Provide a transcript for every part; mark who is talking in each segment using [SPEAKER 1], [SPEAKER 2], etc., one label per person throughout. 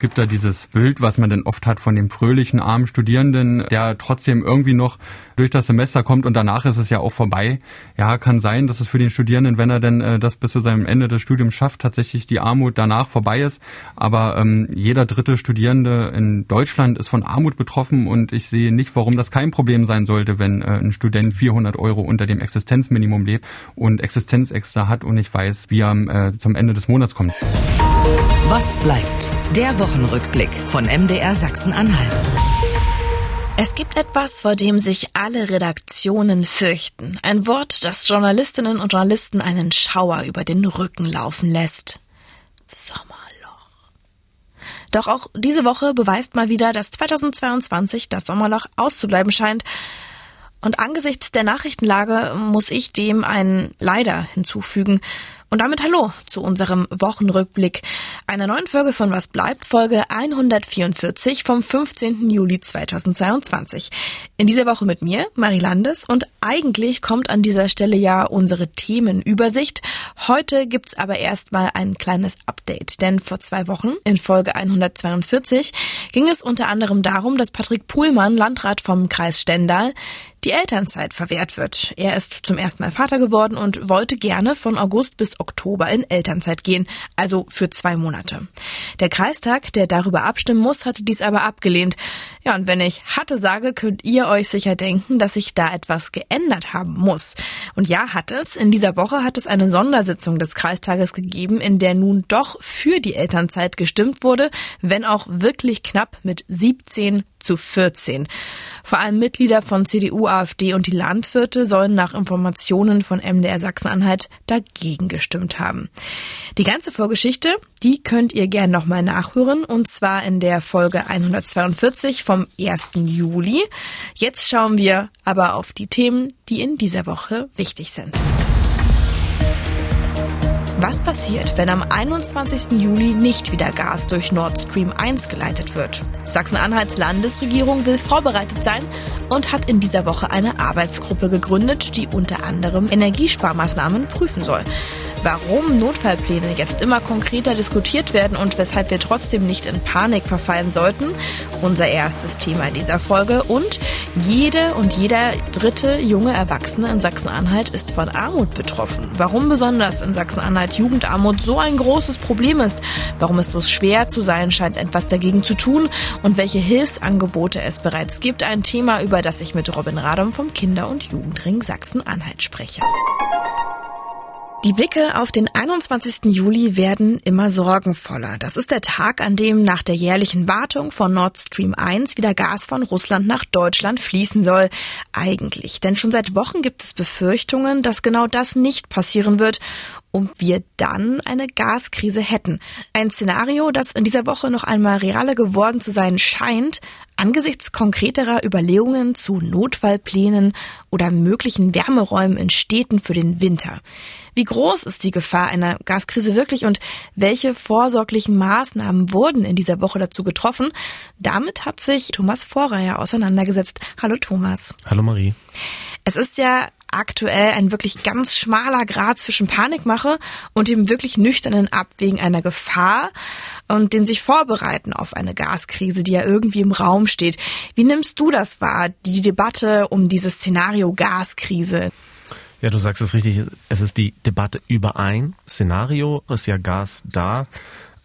[SPEAKER 1] gibt da dieses Bild, was man dann oft hat von dem fröhlichen, armen Studierenden, der trotzdem irgendwie noch durch das Semester kommt und danach ist es ja auch vorbei. Ja, kann sein, dass es für den Studierenden, wenn er denn äh, das bis zu seinem Ende des Studiums schafft, tatsächlich die Armut danach vorbei ist. Aber ähm, jeder dritte Studierende in Deutschland ist von Armut betroffen und ich sehe nicht, warum das kein Problem sein sollte, wenn äh, ein Student 400 Euro unter dem Existenzminimum lebt und Existenzextra hat und nicht weiß, wie er äh, zum Ende des Monats kommt.
[SPEAKER 2] Was bleibt? Der Wochenrückblick von MDR Sachsen-Anhalt.
[SPEAKER 3] Es gibt etwas, vor dem sich alle Redaktionen fürchten. Ein Wort, das Journalistinnen und Journalisten einen Schauer über den Rücken laufen lässt. Sommerloch. Doch auch diese Woche beweist mal wieder, dass 2022 das Sommerloch auszubleiben scheint. Und angesichts der Nachrichtenlage muss ich dem ein Leider hinzufügen. Und damit hallo zu unserem Wochenrückblick. Einer neuen Folge von Was bleibt, Folge 144 vom 15. Juli 2022. In dieser Woche mit mir, Marie Landes, und eigentlich kommt an dieser Stelle ja unsere Themenübersicht. Heute gibt's aber erstmal ein kleines Update, denn vor zwei Wochen, in Folge 142, ging es unter anderem darum, dass Patrick Puhlmann, Landrat vom Kreis Stendal, die Elternzeit verwehrt wird. Er ist zum ersten Mal Vater geworden und wollte gerne von August bis Oktober in Elternzeit gehen, also für zwei Monate. Der Kreistag, der darüber abstimmen muss, hatte dies aber abgelehnt. Ja, und wenn ich hatte sage, könnt ihr euch sicher denken, dass sich da etwas geändert haben muss. Und ja, hat es. In dieser Woche hat es eine Sondersitzung des Kreistages gegeben, in der nun doch für die Elternzeit gestimmt wurde, wenn auch wirklich knapp mit 17 zu 14. Vor allem Mitglieder von CDU, AfD und die Landwirte sollen nach Informationen von MDR Sachsen-Anhalt dagegen gestimmt haben. Die ganze Vorgeschichte, die könnt ihr gern nochmal nachhören und zwar in der Folge 142 vom 1. Juli. Jetzt schauen wir aber auf die Themen, die in dieser Woche wichtig sind. Was passiert, wenn am 21. Juli nicht wieder Gas durch Nord Stream 1 geleitet wird? Sachsen-Anhalts Landesregierung will vorbereitet sein und hat in dieser Woche eine Arbeitsgruppe gegründet, die unter anderem Energiesparmaßnahmen prüfen soll. Warum Notfallpläne jetzt immer konkreter diskutiert werden und weshalb wir trotzdem nicht in Panik verfallen sollten, unser erstes Thema dieser Folge. Und jede und jeder dritte junge Erwachsene in Sachsen-Anhalt ist von Armut betroffen. Warum besonders in Sachsen-Anhalt Jugendarmut so ein großes Problem ist, warum es so schwer zu sein scheint, etwas dagegen zu tun und welche Hilfsangebote es bereits gibt. Ein Thema, über das ich mit Robin Radom vom Kinder- und Jugendring Sachsen-Anhalt spreche. Die Blicke auf den 21. Juli werden immer sorgenvoller. Das ist der Tag, an dem nach der jährlichen Wartung von Nord Stream 1 wieder Gas von Russland nach Deutschland fließen soll. Eigentlich. Denn schon seit Wochen gibt es Befürchtungen, dass genau das nicht passieren wird und wir dann eine Gaskrise hätten. Ein Szenario, das in dieser Woche noch einmal realer geworden zu sein scheint, angesichts konkreterer Überlegungen zu Notfallplänen oder möglichen Wärmeräumen in Städten für den Winter. Wie groß ist die Gefahr einer Gaskrise wirklich und welche vorsorglichen Maßnahmen wurden in dieser Woche dazu getroffen? Damit hat sich Thomas Vorreiher auseinandergesetzt. Hallo Thomas.
[SPEAKER 4] Hallo Marie.
[SPEAKER 3] Es ist ja aktuell ein wirklich ganz schmaler Grad zwischen Panikmache und dem wirklich nüchternen Abwägen einer Gefahr und dem sich vorbereiten auf eine Gaskrise, die ja irgendwie im Raum steht. Wie nimmst du das wahr, die Debatte um dieses Szenario Gaskrise?
[SPEAKER 4] Ja, du sagst es richtig. Es ist die Debatte über ein Szenario. Ist ja Gas da.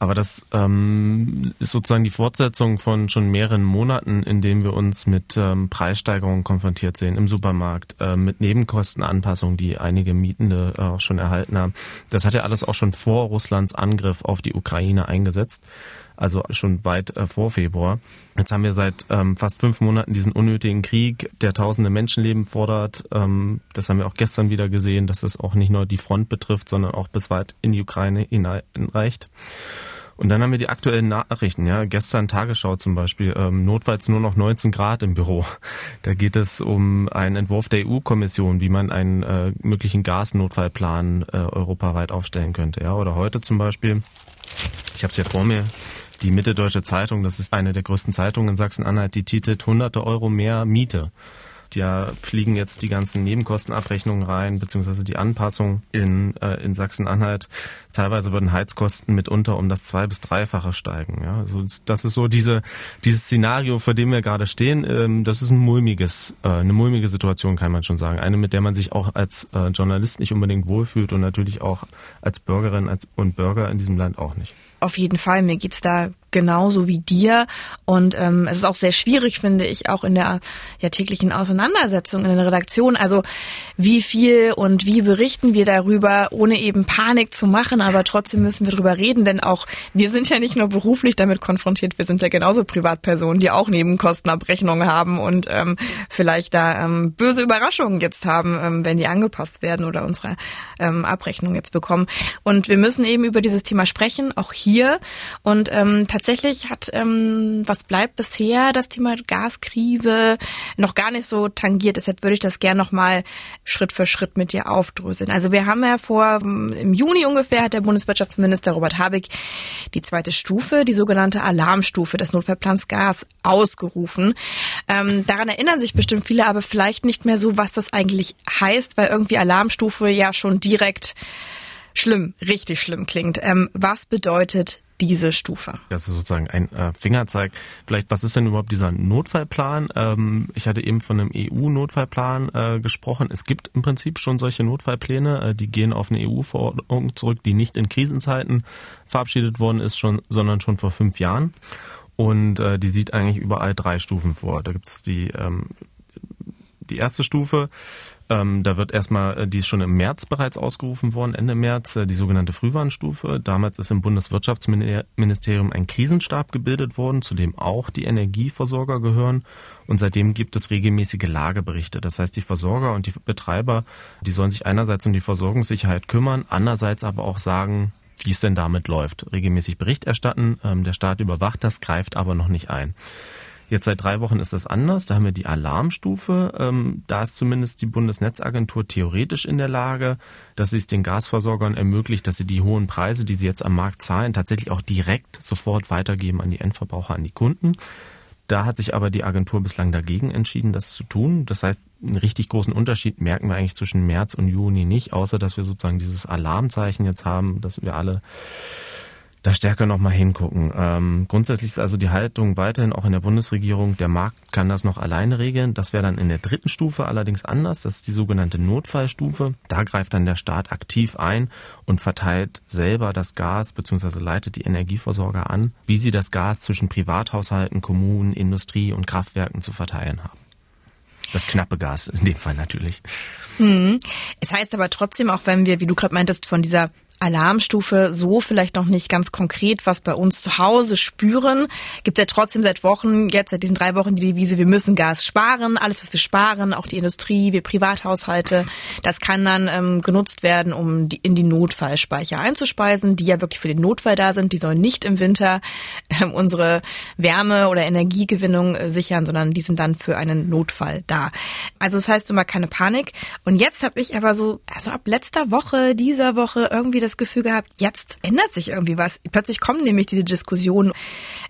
[SPEAKER 4] Aber das ähm, ist sozusagen die Fortsetzung von schon mehreren Monaten, in denen wir uns mit ähm, Preissteigerungen konfrontiert sehen im Supermarkt, äh, mit Nebenkostenanpassungen, die einige Mietende auch schon erhalten haben. Das hat ja alles auch schon vor Russlands Angriff auf die Ukraine eingesetzt also schon weit äh, vor Februar. Jetzt haben wir seit ähm, fast fünf Monaten diesen unnötigen Krieg, der tausende Menschenleben fordert. Ähm, das haben wir auch gestern wieder gesehen, dass es auch nicht nur die Front betrifft, sondern auch bis weit in die Ukraine hineinreicht. Und dann haben wir die aktuellen Nachrichten, ja. Gestern Tagesschau zum Beispiel, ähm, notfalls nur noch 19 Grad im Büro. Da geht es um einen Entwurf der EU-Kommission, wie man einen äh, möglichen Gasnotfallplan äh, europaweit aufstellen könnte, ja. Oder heute zum Beispiel, ich habe es ja vor mir, die Mitte Deutsche Zeitung, das ist eine der größten Zeitungen in Sachsen-Anhalt, die titelt hunderte Euro mehr Miete. Ja, fliegen jetzt die ganzen Nebenkostenabrechnungen rein, beziehungsweise die Anpassung in, äh, in Sachsen-Anhalt. Teilweise würden Heizkosten mitunter um das zwei- bis dreifache steigen. Ja, also das ist so diese, dieses Szenario, vor dem wir gerade stehen. Ähm, das ist ein mulmiges, äh, eine mulmige Situation, kann man schon sagen. Eine, mit der man sich auch als äh, Journalist nicht unbedingt wohlfühlt und natürlich auch als Bürgerin und Bürger in diesem Land auch nicht.
[SPEAKER 3] Auf jeden Fall, mir geht's da genauso wie dir. Und ähm, es ist auch sehr schwierig, finde ich, auch in der ja, täglichen Auseinandersetzung in der Redaktion. Also wie viel und wie berichten wir darüber, ohne eben Panik zu machen, aber trotzdem müssen wir drüber reden, denn auch wir sind ja nicht nur beruflich damit konfrontiert, wir sind ja genauso Privatpersonen, die auch Nebenkostenabrechnungen haben und ähm, vielleicht da ähm, böse Überraschungen jetzt haben, ähm, wenn die angepasst werden oder unsere ähm, Abrechnung jetzt bekommen. Und wir müssen eben über dieses Thema sprechen, auch hier. Und ähm, tatsächlich hat, ähm, was bleibt bisher, das Thema Gaskrise noch gar nicht so tangiert. Deshalb würde ich das gerne nochmal Schritt für Schritt mit dir aufdröseln. Also wir haben ja vor, im Juni ungefähr hat der Bundeswirtschaftsminister Robert Habeck die zweite Stufe, die sogenannte Alarmstufe des Notfallplans Gas ausgerufen. Ähm, daran erinnern sich bestimmt viele, aber vielleicht nicht mehr so, was das eigentlich heißt, weil irgendwie Alarmstufe ja schon direkt schlimm, richtig schlimm klingt. Ähm, was bedeutet diese Stufe.
[SPEAKER 4] Das ist sozusagen ein äh, Fingerzeig. Vielleicht, was ist denn überhaupt dieser Notfallplan? Ähm, ich hatte eben von einem EU-Notfallplan äh, gesprochen. Es gibt im Prinzip schon solche Notfallpläne, äh, die gehen auf eine EU-Verordnung zurück, die nicht in Krisenzeiten verabschiedet worden ist, schon, sondern schon vor fünf Jahren. Und die sieht eigentlich überall drei Stufen vor. Da gibt es die, ähm, die erste Stufe, ähm, da wird erstmal, äh, die ist schon im März bereits ausgerufen worden, Ende März, äh, die sogenannte Frühwarnstufe. Damals ist im Bundeswirtschaftsministerium ein Krisenstab gebildet worden, zu dem auch die Energieversorger gehören. Und seitdem gibt es regelmäßige Lageberichte. Das heißt, die Versorger und die Betreiber, die sollen sich einerseits um die Versorgungssicherheit kümmern, andererseits aber auch sagen, wie es denn damit läuft. Regelmäßig Bericht erstatten. Ähm, der Staat überwacht das, greift aber noch nicht ein. Jetzt seit drei Wochen ist das anders. Da haben wir die Alarmstufe. Ähm, da ist zumindest die Bundesnetzagentur theoretisch in der Lage, dass sie es den Gasversorgern ermöglicht, dass sie die hohen Preise, die sie jetzt am Markt zahlen, tatsächlich auch direkt sofort weitergeben an die Endverbraucher, an die Kunden. Da hat sich aber die Agentur bislang dagegen entschieden, das zu tun. Das heißt, einen richtig großen Unterschied merken wir eigentlich zwischen März und Juni nicht, außer dass wir sozusagen dieses Alarmzeichen jetzt haben, dass wir alle da stärker nochmal hingucken. Ähm, grundsätzlich ist also die Haltung weiterhin auch in der Bundesregierung, der Markt kann das noch alleine regeln. Das wäre dann in der dritten Stufe allerdings anders. Das ist die sogenannte Notfallstufe. Da greift dann der Staat aktiv ein und verteilt selber das Gas bzw. leitet die Energieversorger an, wie sie das Gas zwischen Privathaushalten, Kommunen, Industrie und Kraftwerken zu verteilen haben. Das knappe Gas in dem Fall natürlich.
[SPEAKER 3] Hm. Es heißt aber trotzdem, auch wenn wir, wie du gerade meintest, von dieser Alarmstufe so vielleicht noch nicht ganz konkret, was bei uns zu Hause spüren. Gibt es ja trotzdem seit Wochen, jetzt seit diesen drei Wochen die Devise, wir müssen Gas sparen. Alles, was wir sparen, auch die Industrie, wir Privathaushalte, das kann dann ähm, genutzt werden, um die, in die Notfallspeicher einzuspeisen, die ja wirklich für den Notfall da sind. Die sollen nicht im Winter ähm, unsere Wärme- oder Energiegewinnung äh, sichern, sondern die sind dann für einen Notfall da. Also das heißt immer keine Panik. Und jetzt habe ich aber so, also ab letzter Woche, dieser Woche irgendwie das das Gefühl gehabt, jetzt ändert sich irgendwie was. Plötzlich kommen nämlich diese Diskussionen.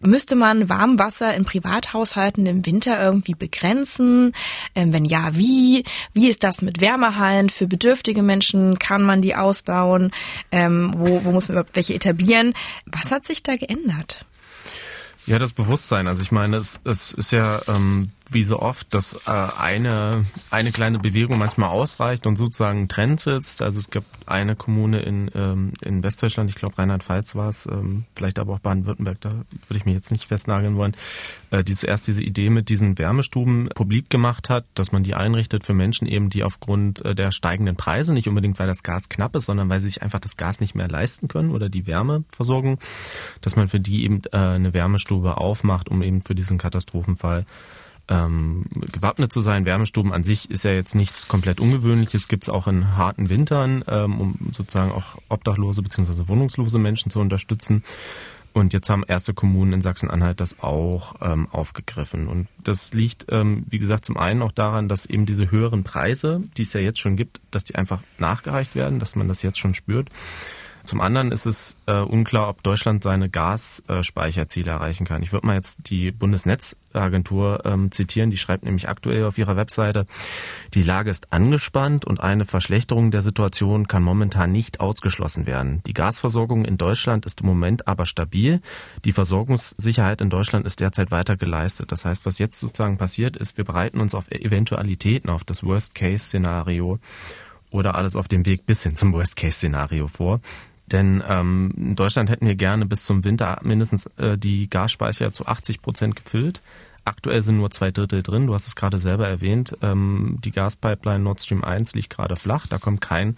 [SPEAKER 3] Müsste man Warmwasser in Privathaushalten im Winter irgendwie begrenzen? Ähm, wenn ja, wie? Wie ist das mit Wärmehallen für bedürftige Menschen? Kann man die ausbauen? Ähm, wo, wo muss man überhaupt welche etablieren? Was hat sich da geändert?
[SPEAKER 4] Ja, das Bewusstsein. Also ich meine, es, es ist ja ähm, wie so oft, dass äh, eine, eine kleine Bewegung manchmal ausreicht und sozusagen Trend setzt. Also es gibt eine Kommune in, ähm, in Westdeutschland, ich glaube Rheinland-Pfalz war es, ähm, vielleicht aber auch Baden-Württemberg, da würde ich mich jetzt nicht festnageln wollen, äh, die zuerst diese Idee mit diesen Wärmestuben publik gemacht hat, dass man die einrichtet für Menschen eben, die aufgrund äh, der steigenden Preise, nicht unbedingt weil das Gas knapp ist, sondern weil sie sich einfach das Gas nicht mehr leisten können oder die Wärmeversorgung, dass man für die eben äh, eine Wärmestube aufmacht, um eben für diesen Katastrophenfall ähm, gewappnet zu sein. Wärmestuben an sich ist ja jetzt nichts komplett Ungewöhnliches, gibt es auch in harten Wintern, ähm, um sozusagen auch obdachlose bzw. wohnungslose Menschen zu unterstützen. Und jetzt haben erste Kommunen in Sachsen-Anhalt das auch ähm, aufgegriffen. Und das liegt, ähm, wie gesagt, zum einen auch daran, dass eben diese höheren Preise, die es ja jetzt schon gibt, dass die einfach nachgereicht werden, dass man das jetzt schon spürt. Zum anderen ist es äh, unklar, ob Deutschland seine Gasspeicherziele erreichen kann. Ich würde mal jetzt die Bundesnetzagentur ähm, zitieren, die schreibt nämlich aktuell auf ihrer Webseite, die Lage ist angespannt und eine Verschlechterung der Situation kann momentan nicht ausgeschlossen werden. Die Gasversorgung in Deutschland ist im Moment aber stabil. Die Versorgungssicherheit in Deutschland ist derzeit weiter geleistet. Das heißt, was jetzt sozusagen passiert ist, wir bereiten uns auf Eventualitäten, auf das Worst-Case-Szenario oder alles auf dem Weg bis hin zum Worst-Case-Szenario vor. Denn ähm, in Deutschland hätten wir gerne bis zum Winter mindestens äh, die Gasspeicher zu 80 Prozent gefüllt. Aktuell sind nur zwei Drittel drin. Du hast es gerade selber erwähnt. Ähm, die Gaspipeline Nord Stream 1 liegt gerade flach. Da kommt kein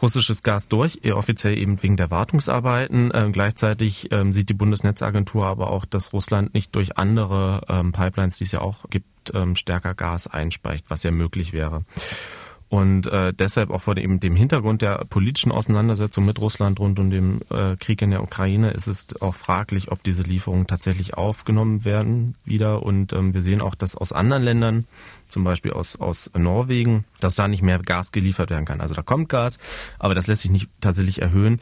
[SPEAKER 4] russisches Gas durch, offiziell eben wegen der Wartungsarbeiten. Ähm, gleichzeitig ähm, sieht die Bundesnetzagentur aber auch, dass Russland nicht durch andere ähm, Pipelines, die es ja auch gibt, ähm, stärker Gas einspeicht, was ja möglich wäre. Und äh, deshalb auch vor dem, dem Hintergrund der politischen Auseinandersetzung mit Russland rund um den äh, Krieg in der Ukraine ist es auch fraglich, ob diese Lieferungen tatsächlich aufgenommen werden wieder. Und ähm, wir sehen auch, dass aus anderen Ländern, zum Beispiel aus, aus Norwegen, dass da nicht mehr Gas geliefert werden kann. Also da kommt Gas, aber das lässt sich nicht tatsächlich erhöhen.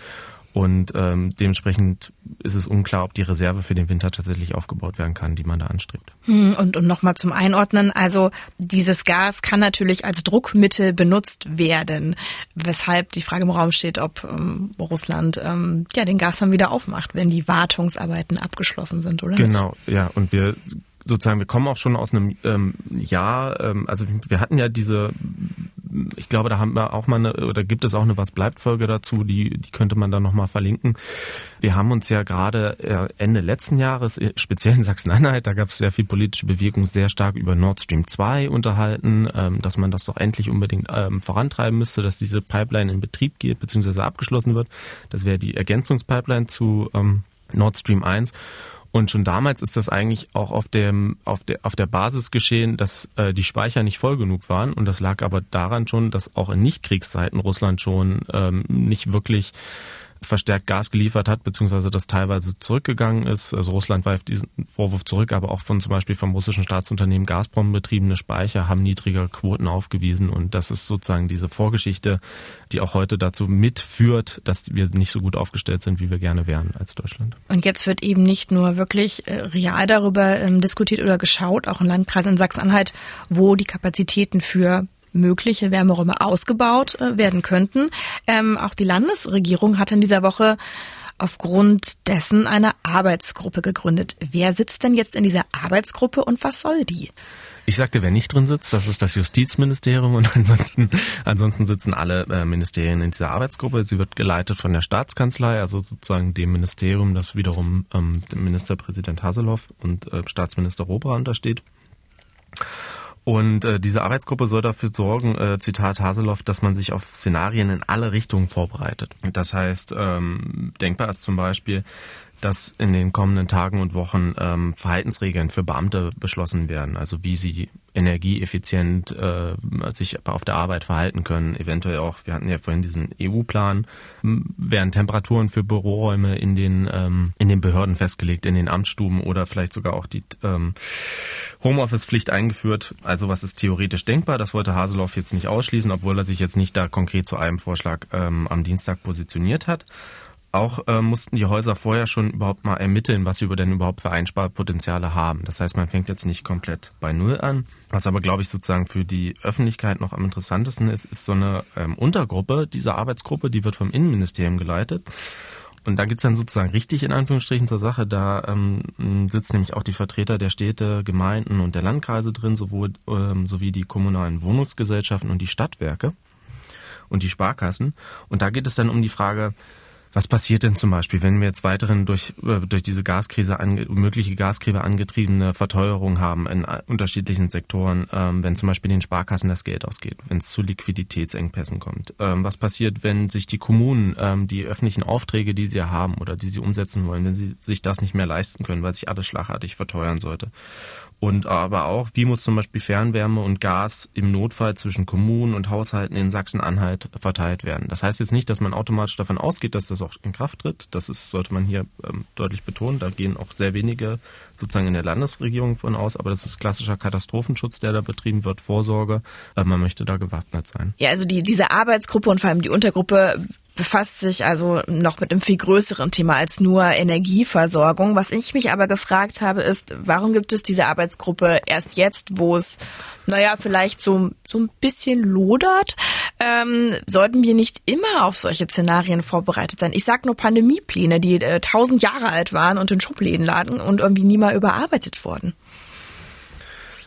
[SPEAKER 4] Und ähm, dementsprechend ist es unklar, ob die Reserve für den Winter tatsächlich aufgebaut werden kann, die man da anstrebt.
[SPEAKER 3] Hm, und, und nochmal zum Einordnen, also dieses Gas kann natürlich als Druckmittel benutzt werden, weshalb die Frage im Raum steht, ob ähm, Russland ähm, ja den Gashahn wieder aufmacht, wenn die Wartungsarbeiten abgeschlossen sind, oder?
[SPEAKER 4] Genau, nicht? ja. Und wir sozusagen, wir kommen auch schon aus einem ähm, Jahr, ähm, also wir hatten ja diese ich glaube, da haben wir auch mal eine, oder gibt es auch eine Was bleibt Folge dazu, die, die könnte man dann nochmal verlinken. Wir haben uns ja gerade äh, Ende letzten Jahres, äh, speziell in Sachsen-Anhalt, da gab es sehr viel politische Bewegung, sehr stark über Nord Stream 2 unterhalten, ähm, dass man das doch endlich unbedingt ähm, vorantreiben müsste, dass diese Pipeline in Betrieb geht, beziehungsweise abgeschlossen wird. Das wäre die Ergänzungspipeline zu ähm, Nord Stream 1. Und schon damals ist das eigentlich auch auf dem auf der auf der Basis geschehen, dass äh, die Speicher nicht voll genug waren. Und das lag aber daran schon, dass auch in Nichtkriegszeiten Russland schon ähm, nicht wirklich verstärkt Gas geliefert hat, beziehungsweise das teilweise zurückgegangen ist. Also Russland weift diesen Vorwurf zurück, aber auch von zum Beispiel vom russischen Staatsunternehmen Gazprom betriebene Speicher haben niedrigere Quoten aufgewiesen und das ist sozusagen diese Vorgeschichte, die auch heute dazu mitführt, dass wir nicht so gut aufgestellt sind, wie wir gerne wären als Deutschland.
[SPEAKER 3] Und jetzt wird eben nicht nur wirklich äh, real darüber ähm, diskutiert oder geschaut, auch in Landkreisen in Sachsen-Anhalt, wo die Kapazitäten für mögliche Wärmeräume ausgebaut äh, werden könnten. Ähm, auch die Landesregierung hat in dieser Woche aufgrund dessen eine Arbeitsgruppe gegründet. Wer sitzt denn jetzt in dieser Arbeitsgruppe und was soll die?
[SPEAKER 4] Ich sagte, wer nicht drin sitzt, das ist das Justizministerium und ansonsten, ansonsten sitzen alle äh, Ministerien in dieser Arbeitsgruppe. Sie wird geleitet von der Staatskanzlei, also sozusagen dem Ministerium, das wiederum ähm, Ministerpräsident Haseloff und äh, Staatsminister Robra untersteht. Und äh, diese Arbeitsgruppe soll dafür sorgen, äh, Zitat Haseloff, dass man sich auf Szenarien in alle Richtungen vorbereitet. Das heißt, ähm, denkbar ist zum Beispiel, dass in den kommenden Tagen und Wochen ähm, Verhaltensregeln für Beamte beschlossen werden, also wie sie energieeffizient äh, sich auf der Arbeit verhalten können. Eventuell auch, wir hatten ja vorhin diesen EU-Plan, werden Temperaturen für Büroräume in den ähm, in den Behörden festgelegt, in den Amtsstuben oder vielleicht sogar auch die ähm, Homeoffice-Pflicht eingeführt. Also was ist theoretisch denkbar? Das wollte Haseloff jetzt nicht ausschließen, obwohl er sich jetzt nicht da konkret zu einem Vorschlag ähm, am Dienstag positioniert hat. Auch äh, mussten die Häuser vorher schon überhaupt mal ermitteln, was sie denn überhaupt für Einsparpotenziale haben. Das heißt, man fängt jetzt nicht komplett bei Null an. Was aber, glaube ich, sozusagen für die Öffentlichkeit noch am interessantesten ist, ist so eine ähm, Untergruppe dieser Arbeitsgruppe, die wird vom Innenministerium geleitet. Und da geht's dann sozusagen richtig in Anführungsstrichen zur Sache. Da ähm, sitzen nämlich auch die Vertreter der Städte, Gemeinden und der Landkreise drin, sowohl ähm, sowie die kommunalen Wohnungsgesellschaften und die Stadtwerke und die Sparkassen. Und da geht es dann um die Frage, was passiert denn zum Beispiel, wenn wir jetzt weiterhin durch, äh, durch diese Gaskrise, ange, mögliche Gaskrise angetriebene Verteuerung haben in unterschiedlichen Sektoren, ähm, wenn zum Beispiel den Sparkassen das Geld ausgeht, wenn es zu Liquiditätsengpässen kommt? Ähm, was passiert, wenn sich die Kommunen ähm, die öffentlichen Aufträge, die sie haben oder die sie umsetzen wollen, wenn sie sich das nicht mehr leisten können, weil sich alles schlagartig verteuern sollte? Und aber auch, wie muss zum Beispiel Fernwärme und Gas im Notfall zwischen Kommunen und Haushalten in Sachsen-Anhalt verteilt werden. Das heißt jetzt nicht, dass man automatisch davon ausgeht, dass das auch in Kraft tritt. Das ist, sollte man hier ähm, deutlich betonen. Da gehen auch sehr wenige sozusagen in der Landesregierung von aus. Aber das ist klassischer Katastrophenschutz, der da betrieben wird, Vorsorge. Äh, man möchte da gewappnet sein.
[SPEAKER 3] Ja, also die, diese Arbeitsgruppe und vor allem die Untergruppe befasst sich also noch mit einem viel größeren Thema als nur Energieversorgung. Was ich mich aber gefragt habe, ist, warum gibt es diese Arbeitsgruppe erst jetzt, wo es, naja, vielleicht so, so ein bisschen lodert? Ähm, sollten wir nicht immer auf solche Szenarien vorbereitet sein? Ich sag nur Pandemiepläne, die äh, tausend Jahre alt waren und in Schubläden lagen und irgendwie nie mal überarbeitet wurden.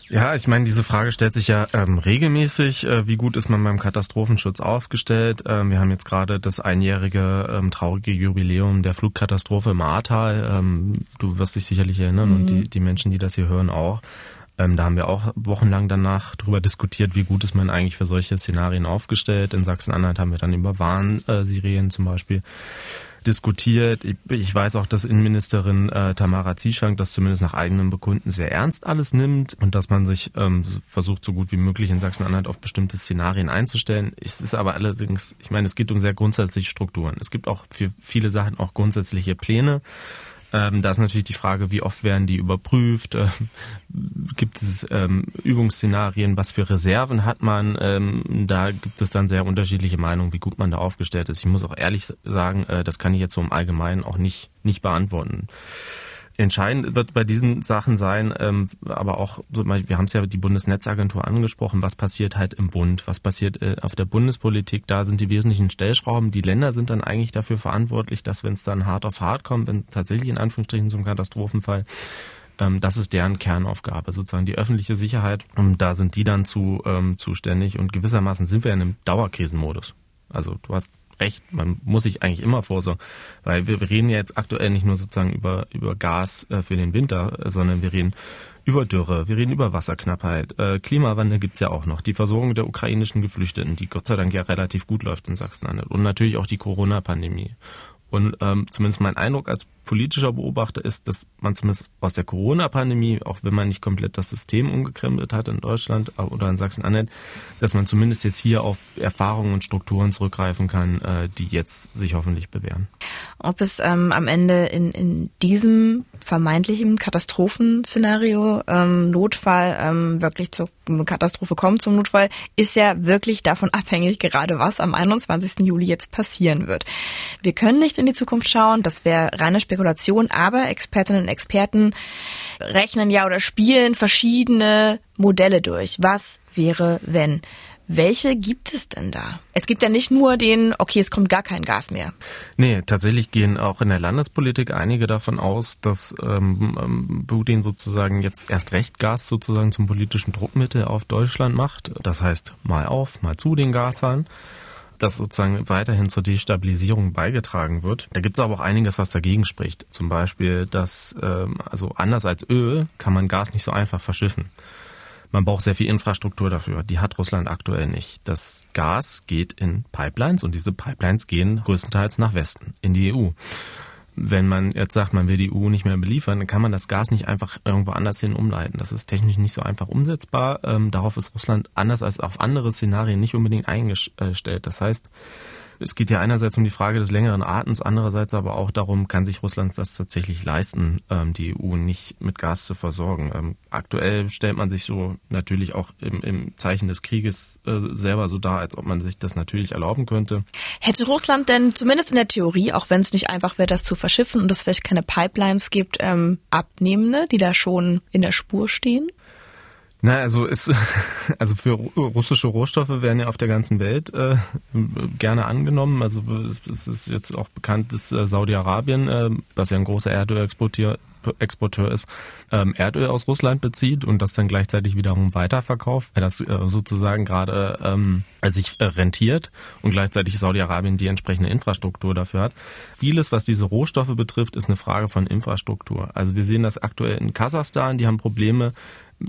[SPEAKER 4] Ja, ich meine, diese Frage stellt sich ja ähm, regelmäßig. Äh, wie gut ist man beim Katastrophenschutz aufgestellt? Ähm, wir haben jetzt gerade das einjährige ähm, traurige Jubiläum der Flugkatastrophe im Ahrtal. Ähm, du wirst dich sicherlich erinnern mhm. und die, die Menschen, die das hier hören, auch. Ähm, da haben wir auch wochenlang danach darüber diskutiert, wie gut ist man eigentlich für solche Szenarien aufgestellt. In Sachsen-Anhalt haben wir dann über Warnsirien zum Beispiel diskutiert. Ich weiß auch, dass Innenministerin äh, Tamara Zieschank das zumindest nach eigenem Bekunden sehr ernst alles nimmt und dass man sich ähm, versucht, so gut wie möglich in Sachsen-Anhalt auf bestimmte Szenarien einzustellen. Es ist aber allerdings, ich meine, es geht um sehr grundsätzliche Strukturen. Es gibt auch für viele Sachen auch grundsätzliche Pläne. Ähm, da ist natürlich die Frage, wie oft werden die überprüft? Äh, gibt es ähm, Übungsszenarien? Was für Reserven hat man? Ähm, da gibt es dann sehr unterschiedliche Meinungen, wie gut man da aufgestellt ist. Ich muss auch ehrlich sagen, äh, das kann ich jetzt so im Allgemeinen auch nicht, nicht beantworten. Entscheidend wird bei diesen Sachen sein, ähm, aber auch, wir haben es ja die Bundesnetzagentur angesprochen, was passiert halt im Bund, was passiert äh, auf der Bundespolitik, da sind die wesentlichen Stellschrauben. Die Länder sind dann eigentlich dafür verantwortlich, dass wenn es dann hart auf hart kommt, wenn tatsächlich in Anführungsstrichen zum Katastrophenfall, ähm, das ist deren Kernaufgabe, sozusagen die öffentliche Sicherheit. Und da sind die dann zu ähm, zuständig und gewissermaßen sind wir in einem Dauerkrisenmodus. Also du hast recht, man muss sich eigentlich immer vorsorgen, weil wir, reden ja jetzt aktuell nicht nur sozusagen über, über Gas äh, für den Winter, sondern wir reden über Dürre, wir reden über Wasserknappheit, äh, Klimawandel gibt's ja auch noch, die Versorgung der ukrainischen Geflüchteten, die Gott sei Dank ja relativ gut läuft in Sachsen-Anhalt und natürlich auch die Corona-Pandemie. Und ähm, zumindest mein Eindruck als politischer Beobachter ist, dass man zumindest aus der Corona-Pandemie, auch wenn man nicht komplett das System umgekrempelt hat in Deutschland äh, oder in Sachsen-Anhalt, dass man zumindest jetzt hier auf Erfahrungen und Strukturen zurückgreifen kann, äh, die jetzt sich hoffentlich bewähren.
[SPEAKER 3] Ob es ähm, am Ende in, in diesem vermeintlichen Katastrophenszenario, ähm, Notfall, ähm, wirklich zur Katastrophe kommt, zum Notfall, ist ja wirklich davon abhängig, gerade was am 21. Juli jetzt passieren wird. Wir können nicht in die Zukunft schauen, das wäre reine Spekulation, aber Expertinnen und Experten rechnen ja oder spielen verschiedene Modelle durch. Was wäre, wenn? Welche gibt es denn da? Es gibt ja nicht nur den, okay, es kommt gar kein Gas mehr.
[SPEAKER 4] Nee, tatsächlich gehen auch in der Landespolitik einige davon aus, dass ähm, ähm Putin sozusagen jetzt erst recht Gas sozusagen zum politischen Druckmittel auf Deutschland macht. Das heißt, mal auf, mal zu den Gashahn das sozusagen weiterhin zur Destabilisierung beigetragen wird. Da gibt es aber auch einiges, was dagegen spricht. Zum Beispiel, dass ähm, also anders als Öl kann man Gas nicht so einfach verschiffen. Man braucht sehr viel Infrastruktur dafür. Die hat Russland aktuell nicht. Das Gas geht in Pipelines und diese Pipelines gehen größtenteils nach Westen, in die EU wenn man jetzt sagt, man will die EU nicht mehr beliefern, dann kann man das Gas nicht einfach irgendwo anders hin umleiten. Das ist technisch nicht so einfach umsetzbar. Ähm, darauf ist Russland anders als auf andere Szenarien nicht unbedingt eingestellt. Das heißt, es geht ja einerseits um die Frage des längeren Atens, andererseits aber auch darum, kann sich Russland das tatsächlich leisten, ähm, die EU nicht mit Gas zu versorgen. Ähm, aktuell stellt man sich so natürlich auch im, im Zeichen des Krieges äh, selber so dar, als ob man sich das natürlich erlauben könnte.
[SPEAKER 3] Hätte Russland denn zumindest in der Theorie, auch wenn es nicht einfach wäre, das zu verschiffen und es vielleicht keine Pipelines gibt, ähm, Abnehmende, die da schon in der Spur stehen?
[SPEAKER 4] Na, also ist also für russische Rohstoffe werden ja auf der ganzen Welt äh, gerne angenommen. Also es ist jetzt auch bekannt, dass äh, Saudi-Arabien, äh, was ja ein großer Erdölexporteur Exporteur ist, ähm, Erdöl aus Russland bezieht und das dann gleichzeitig wiederum weiterverkauft, weil das äh, sozusagen gerade ähm, sich äh, rentiert und gleichzeitig Saudi-Arabien die entsprechende Infrastruktur dafür hat. Vieles, was diese Rohstoffe betrifft, ist eine Frage von Infrastruktur. Also wir sehen das aktuell in Kasachstan, die haben Probleme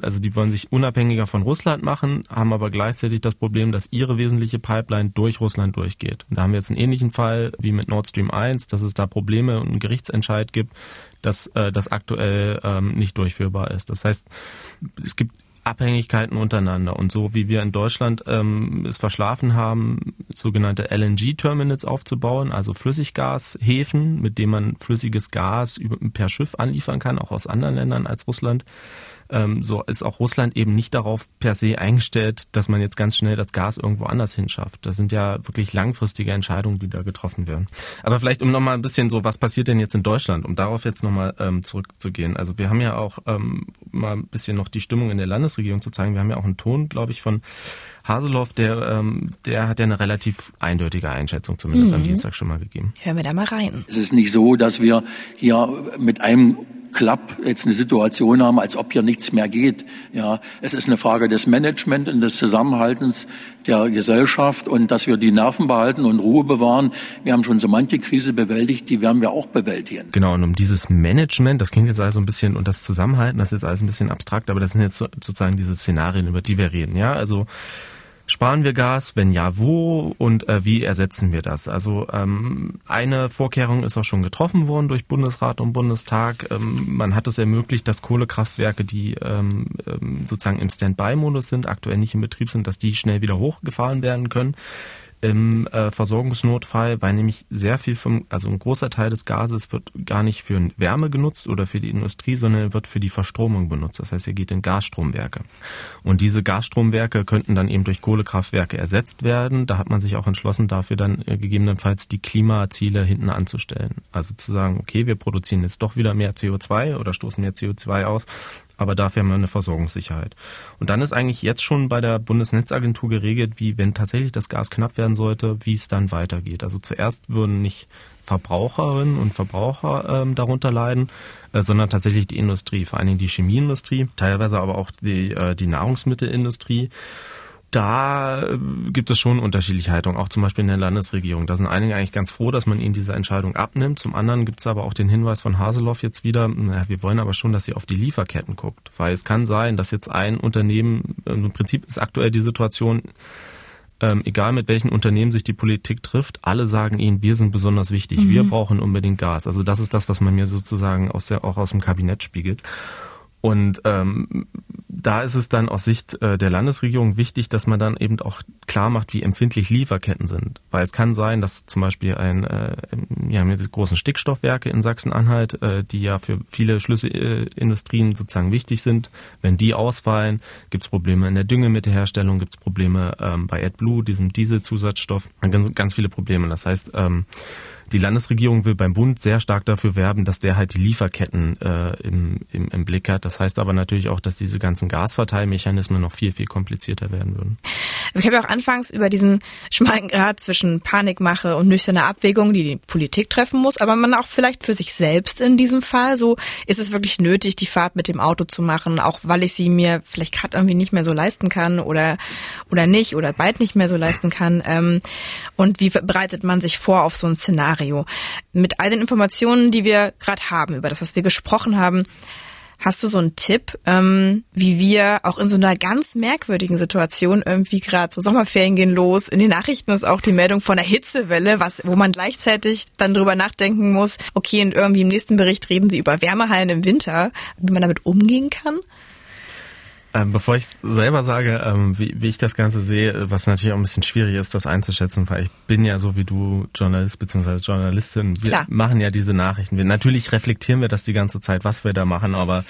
[SPEAKER 4] also die wollen sich unabhängiger von Russland machen, haben aber gleichzeitig das Problem, dass ihre wesentliche Pipeline durch Russland durchgeht. Und da haben wir jetzt einen ähnlichen Fall wie mit Nord Stream 1, dass es da Probleme und einen Gerichtsentscheid gibt, dass äh, das aktuell ähm, nicht durchführbar ist. Das heißt, es gibt Abhängigkeiten untereinander. Und so wie wir in Deutschland ähm, es verschlafen haben, sogenannte LNG-Terminals aufzubauen, also Flüssiggashäfen, mit denen man flüssiges Gas per Schiff anliefern kann, auch aus anderen Ländern als Russland, ähm, so ist auch Russland eben nicht darauf per se eingestellt, dass man jetzt ganz schnell das Gas irgendwo anders hinschafft. Das sind ja wirklich langfristige Entscheidungen, die da getroffen werden. Aber vielleicht um nochmal ein bisschen so, was passiert denn jetzt in Deutschland, um darauf jetzt nochmal ähm, zurückzugehen. Also wir haben ja auch ähm, mal ein bisschen noch die Stimmung in der Landesregierung zu zeigen. Wir haben ja auch einen Ton, glaube ich, von Haseloff, der, ähm, der hat ja eine relativ eindeutige Einschätzung zumindest mhm. am Dienstag schon mal gegeben.
[SPEAKER 3] Hören wir da mal rein.
[SPEAKER 5] Es ist nicht so, dass wir hier mit einem Klapp jetzt eine Situation haben, als ob hier nichts mehr geht. Ja, es ist eine Frage des Management und des Zusammenhaltens der Gesellschaft und dass wir die Nerven behalten und Ruhe bewahren. Wir haben schon so manche Krise bewältigt, die werden wir auch bewältigen.
[SPEAKER 4] Genau, und um dieses Management, das klingt jetzt also ein bisschen, und das Zusammenhalten, das ist jetzt alles ein bisschen abstrakt, aber das sind jetzt sozusagen diese Szenarien, über die wir reden. Ja, also Sparen wir Gas? Wenn ja, wo und äh, wie ersetzen wir das? Also ähm, eine Vorkehrung ist auch schon getroffen worden durch Bundesrat und Bundestag. Ähm, man hat es ermöglicht, dass Kohlekraftwerke, die ähm, ähm sozusagen im Standby-Modus sind, aktuell nicht in Betrieb sind, dass die schnell wieder hochgefahren werden können im äh, Versorgungsnotfall, weil nämlich sehr viel vom, also ein großer Teil des Gases wird gar nicht für Wärme genutzt oder für die Industrie, sondern wird für die Verstromung benutzt. Das heißt, er geht in Gasstromwerke. Und diese Gasstromwerke könnten dann eben durch Kohlekraftwerke ersetzt werden. Da hat man sich auch entschlossen, dafür dann äh, gegebenenfalls die Klimaziele hinten anzustellen. Also zu sagen, okay, wir produzieren jetzt doch wieder mehr CO2 oder stoßen mehr CO2 aus, aber dafür haben wir eine Versorgungssicherheit. Und dann ist eigentlich jetzt schon bei der Bundesnetzagentur geregelt, wie wenn tatsächlich das Gas knapp werden sollte, wie es dann weitergeht. Also zuerst würden nicht Verbraucherinnen und Verbraucher ähm, darunter leiden, äh, sondern tatsächlich die Industrie, vor allen Dingen die Chemieindustrie, teilweise aber auch die, äh, die Nahrungsmittelindustrie da äh, gibt es schon unterschiedliche Haltungen, auch zum Beispiel in der Landesregierung. Da sind einige eigentlich ganz froh, dass man ihnen diese Entscheidung abnimmt. Zum anderen gibt es aber auch den Hinweis von Haseloff jetzt wieder, naja, wir wollen aber schon, dass sie auf die Lieferketten guckt. Weil es kann sein, dass jetzt ein Unternehmen, äh, im Prinzip ist aktuell die Situation, ähm, egal mit welchen Unternehmen sich die Politik trifft, alle sagen ihnen, wir sind besonders wichtig, mhm. wir brauchen unbedingt Gas. Also das ist das, was man mir sozusagen aus der, auch aus dem Kabinett spiegelt. Und ähm, da ist es dann aus Sicht äh, der Landesregierung wichtig, dass man dann eben auch klar macht, wie empfindlich Lieferketten sind. Weil es kann sein, dass zum Beispiel ein, äh, ja die großen Stickstoffwerke in Sachsen-Anhalt, äh, die ja für viele Schlüsselindustrien sozusagen wichtig sind. Wenn die ausfallen, gibt es Probleme in der Düngemittelherstellung, gibt es Probleme ähm, bei AdBlue, diesem Dieselzusatzstoff, ganz, ganz viele Probleme. Das heißt, ähm, die Landesregierung will beim Bund sehr stark dafür werben, dass der halt die Lieferketten äh, im, im, im Blick hat. Das heißt aber natürlich auch, dass diese ganzen Gasverteilmechanismen noch viel, viel komplizierter werden würden.
[SPEAKER 3] Ich habe ja auch anfangs über diesen schmalen Grad zwischen Panikmache und nüchterner Abwägung, die die Politik treffen muss, aber man auch vielleicht für sich selbst in diesem Fall so, ist es wirklich nötig, die Fahrt mit dem Auto zu machen, auch weil ich sie mir vielleicht gerade irgendwie nicht mehr so leisten kann oder, oder nicht oder bald nicht mehr so leisten kann. Ähm, und wie bereitet man sich vor auf so ein Szenario? Mit all den Informationen, die wir gerade haben, über das, was wir gesprochen haben, Hast du so einen Tipp, ähm, wie wir auch in so einer ganz merkwürdigen Situation irgendwie gerade so Sommerferien gehen los, in den Nachrichten ist auch die Meldung von einer Hitzewelle, was, wo man gleichzeitig dann drüber nachdenken muss, okay, und irgendwie im nächsten Bericht reden sie über Wärmehallen im Winter, wie man damit umgehen kann?
[SPEAKER 4] Ähm, bevor ich selber sage, ähm, wie, wie ich das Ganze sehe, was natürlich auch ein bisschen schwierig ist, das einzuschätzen, weil ich bin ja so wie du Journalist bzw. Journalistin. Wir Klar. machen ja diese Nachrichten. Wir, natürlich reflektieren wir das die ganze Zeit, was wir da machen, aber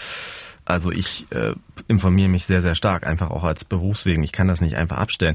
[SPEAKER 4] also ich äh, informiere mich sehr, sehr stark, einfach auch als Berufswegen. Ich kann das nicht einfach abstellen.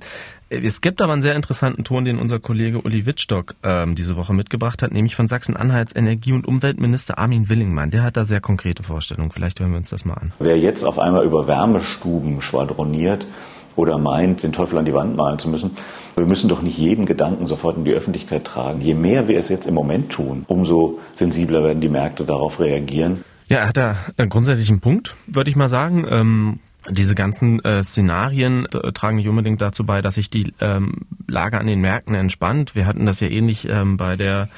[SPEAKER 4] Es gibt aber einen sehr interessanten Ton, den unser Kollege Uli Wittstock ähm, diese Woche mitgebracht hat, nämlich von Sachsen-Anhalts Energie- und Umweltminister Armin Willingmann. Der hat da sehr konkrete Vorstellungen. Vielleicht hören wir uns das mal an.
[SPEAKER 6] Wer jetzt auf einmal über Wärmestuben schwadroniert, oder meint, den Teufel an die Wand malen zu müssen. Wir müssen doch nicht jeden Gedanken sofort in die Öffentlichkeit tragen. Je mehr wir es jetzt im Moment tun, umso sensibler werden die Märkte darauf reagieren.
[SPEAKER 4] Ja, er hat da einen grundsätzlichen Punkt, würde ich mal sagen. Ähm, diese ganzen äh, Szenarien äh, tragen nicht unbedingt dazu bei, dass sich die ähm, Lage an den Märkten entspannt. Wir hatten das ja ähnlich ähm, bei der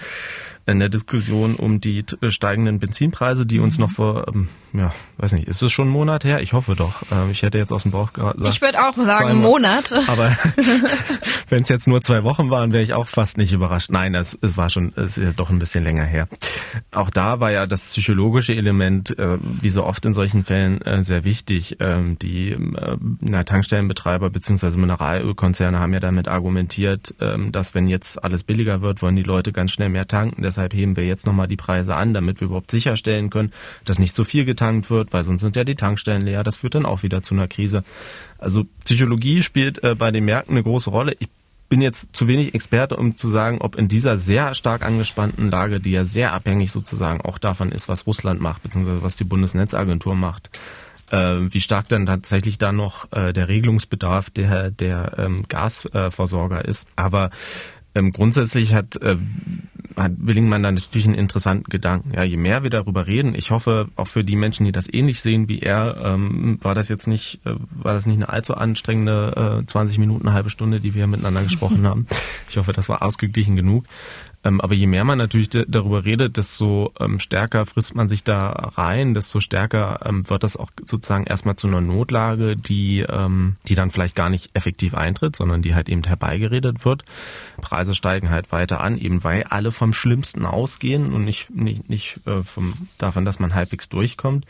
[SPEAKER 4] in der Diskussion um die äh, steigenden Benzinpreise, die uns noch vor, ähm, ja, weiß nicht, ist es schon ein Monat her? Ich hoffe doch. Ähm, ich hätte jetzt aus dem Bauch gesagt.
[SPEAKER 3] Ich würde auch sagen, einen Monat.
[SPEAKER 4] Aber wenn es jetzt nur zwei Wochen waren, wäre ich auch fast nicht überrascht. Nein, es, es war schon, es ist ja doch ein bisschen länger her. Auch da war ja das psychologische Element, äh, wie so oft in solchen Fällen, äh, sehr wichtig. Ähm, die äh, na, Tankstellenbetreiber bzw. Mineralölkonzerne haben ja damit argumentiert, ähm, dass wenn jetzt alles billiger wird, wollen die Leute ganz schnell mehr tanken. Deshalb heben wir jetzt nochmal die Preise an, damit wir überhaupt sicherstellen können, dass nicht so viel getankt wird, weil sonst sind ja die Tankstellen leer. Das führt dann auch wieder zu einer Krise. Also Psychologie spielt äh, bei den Märkten eine große Rolle. Ich bin jetzt zu wenig Experte, um zu sagen, ob in dieser sehr stark angespannten Lage, die ja sehr abhängig sozusagen auch davon ist, was Russland macht, beziehungsweise was die Bundesnetzagentur macht, äh, wie stark dann tatsächlich da noch äh, der Regelungsbedarf der, der ähm, Gasversorger ist. Aber ähm, grundsätzlich hat, äh, hat Willingmann da natürlich einen interessanten Gedanken. Ja, je mehr wir darüber reden, ich hoffe auch für die Menschen, die das ähnlich sehen wie er, ähm, war das jetzt nicht, äh, war das nicht eine allzu anstrengende äh, 20 Minuten, eine halbe Stunde, die wir miteinander gesprochen haben. Ich hoffe, das war ausgeglichen genug. Ähm, aber je mehr man natürlich darüber redet, desto ähm, stärker frisst man sich da rein, desto stärker ähm, wird das auch sozusagen erstmal zu einer Notlage, die, die dann vielleicht gar nicht effektiv eintritt, sondern die halt eben herbeigeredet wird. Preise steigen halt weiter an, eben weil alle vom Schlimmsten ausgehen und nicht, nicht, nicht äh, vom, davon, dass man halbwegs durchkommt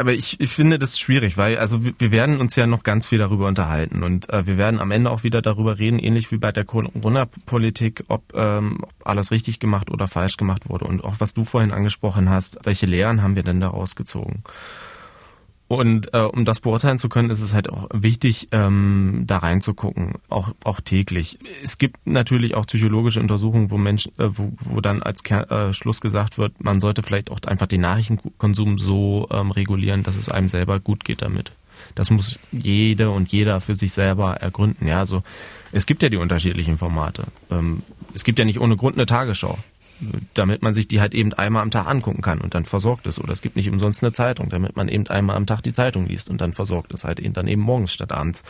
[SPEAKER 4] aber ich, ich finde das schwierig, weil also wir werden uns ja noch ganz viel darüber unterhalten und äh, wir werden am Ende auch wieder darüber reden, ähnlich wie bei der Corona-Politik, ob, ähm, ob alles richtig gemacht oder falsch gemacht wurde und auch was du vorhin angesprochen hast, welche Lehren haben wir denn daraus gezogen? Und äh, um das beurteilen zu können, ist es halt auch wichtig, ähm, da reinzugucken, auch auch täglich. Es gibt natürlich auch psychologische Untersuchungen, wo Menschen, äh, wo, wo dann als Ker äh, Schluss gesagt wird, man sollte vielleicht auch einfach den Nachrichtenkonsum so ähm, regulieren, dass es einem selber gut geht damit. Das muss jede und jeder für sich selber ergründen. Ja, also es gibt ja die unterschiedlichen Formate. Ähm, es gibt ja nicht ohne Grund eine Tagesschau damit man sich die halt eben einmal am Tag angucken kann und dann versorgt ist. Oder es gibt nicht umsonst eine Zeitung, damit man eben einmal am Tag die Zeitung liest und dann versorgt ist halt eben dann eben morgens statt abends.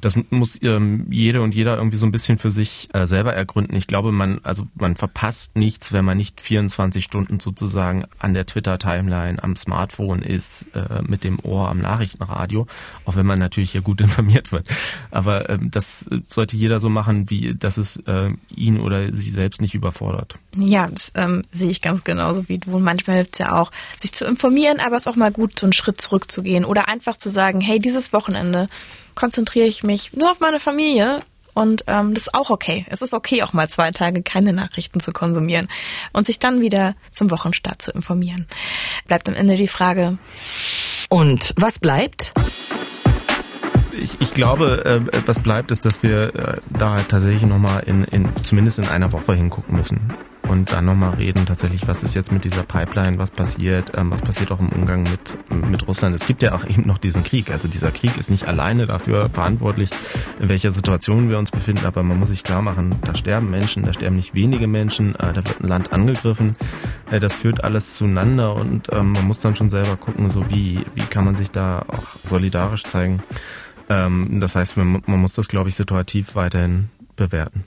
[SPEAKER 4] Das muss ähm, jede und jeder irgendwie so ein bisschen für sich äh, selber ergründen. Ich glaube, man also man verpasst nichts, wenn man nicht 24 Stunden sozusagen an der Twitter-Timeline, am Smartphone ist, äh, mit dem Ohr am Nachrichtenradio, auch wenn man natürlich hier gut informiert wird. Aber ähm, das sollte jeder so machen, wie dass es äh, ihn oder sie selbst nicht überfordert.
[SPEAKER 3] Ja, das ähm, sehe ich ganz genauso wie du. Und manchmal hilft es ja auch, sich zu informieren, aber es ist auch mal gut, so einen Schritt zurückzugehen oder einfach zu sagen, hey, dieses Wochenende konzentriere ich mich nur auf meine Familie und ähm, das ist auch okay. Es ist okay, auch mal zwei Tage keine Nachrichten zu konsumieren und sich dann wieder zum Wochenstart zu informieren. Bleibt am Ende die Frage.
[SPEAKER 2] Und was bleibt?
[SPEAKER 4] Ich, ich glaube, äh, was bleibt, ist, dass wir äh, da tatsächlich nochmal in, in, zumindest in einer Woche hingucken müssen und dann nochmal reden, tatsächlich, was ist jetzt mit dieser Pipeline, was passiert, ähm, was passiert auch im Umgang mit, mit Russland. Es gibt ja auch eben noch diesen Krieg. Also dieser Krieg ist nicht alleine dafür verantwortlich, in welcher Situation wir uns befinden, aber man muss sich klar machen, da sterben Menschen, da sterben nicht wenige Menschen, äh, da wird ein Land angegriffen, äh, das führt alles zueinander und ähm, man muss dann schon selber gucken, so wie, wie kann man sich da auch solidarisch zeigen. Ähm, das heißt, man, man muss das, glaube ich, situativ weiterhin bewerten.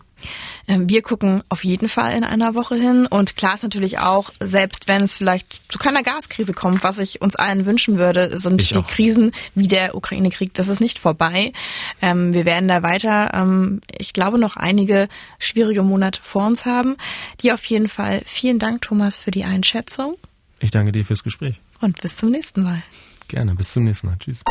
[SPEAKER 3] Ähm, wir gucken auf jeden Fall in einer Woche hin und klar ist natürlich auch, selbst wenn es vielleicht zu keiner Gaskrise kommt, was ich uns allen wünschen würde, sind ich die auch. Krisen wie der Ukraine-Krieg, das ist nicht vorbei. Ähm, wir werden da weiter, ähm, ich glaube, noch einige schwierige Monate vor uns haben. Die auf jeden Fall. Vielen Dank, Thomas, für die Einschätzung.
[SPEAKER 4] Ich danke dir fürs Gespräch.
[SPEAKER 3] Und bis zum nächsten Mal.
[SPEAKER 4] Gerne, bis zum nächsten Mal. Tschüss.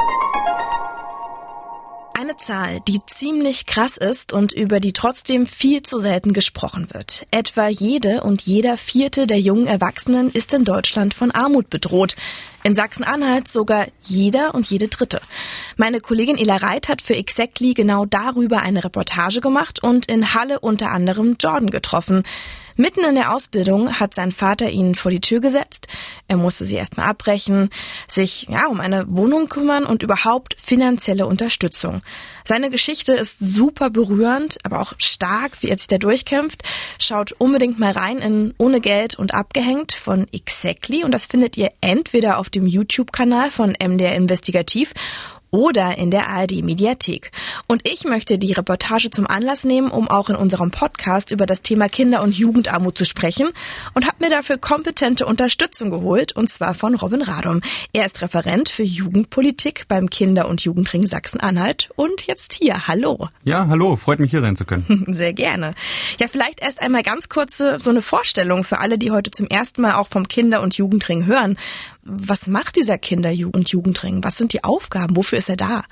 [SPEAKER 3] Eine Zahl, die ziemlich krass ist und über die trotzdem viel zu selten gesprochen wird. Etwa jede und jeder vierte der jungen Erwachsenen ist in Deutschland von Armut bedroht. In Sachsen-Anhalt sogar jeder und jede dritte. Meine Kollegin Ela Reit hat für Exactly genau darüber eine Reportage gemacht und in Halle unter anderem Jordan getroffen. Mitten in der Ausbildung hat sein Vater ihn vor die Tür gesetzt. Er musste sie erstmal abbrechen, sich ja um eine Wohnung kümmern und überhaupt finanzielle Unterstützung. Seine Geschichte ist super berührend, aber auch stark, wie er sich da durchkämpft. Schaut unbedingt mal rein in Ohne Geld und Abgehängt von Exactly und das findet ihr entweder auf dem YouTube-Kanal von MDR Investigativ oder in der ARD Mediathek. Und ich möchte die Reportage zum Anlass nehmen, um auch in unserem Podcast über das Thema Kinder- und Jugendarmut zu sprechen und habe mir dafür kompetente Unterstützung geholt, und zwar von Robin Radom. Er ist Referent für Jugendpolitik beim Kinder- und Jugendring Sachsen-Anhalt und jetzt hier. Hallo.
[SPEAKER 1] Ja, hallo, freut mich hier sein zu können.
[SPEAKER 3] Sehr gerne. Ja, vielleicht erst einmal ganz kurze so eine Vorstellung für alle, die heute zum ersten Mal auch vom Kinder- und Jugendring hören. Was macht dieser Kinder- und Jugendring? Was sind die Aufgaben? Wofür ist er da?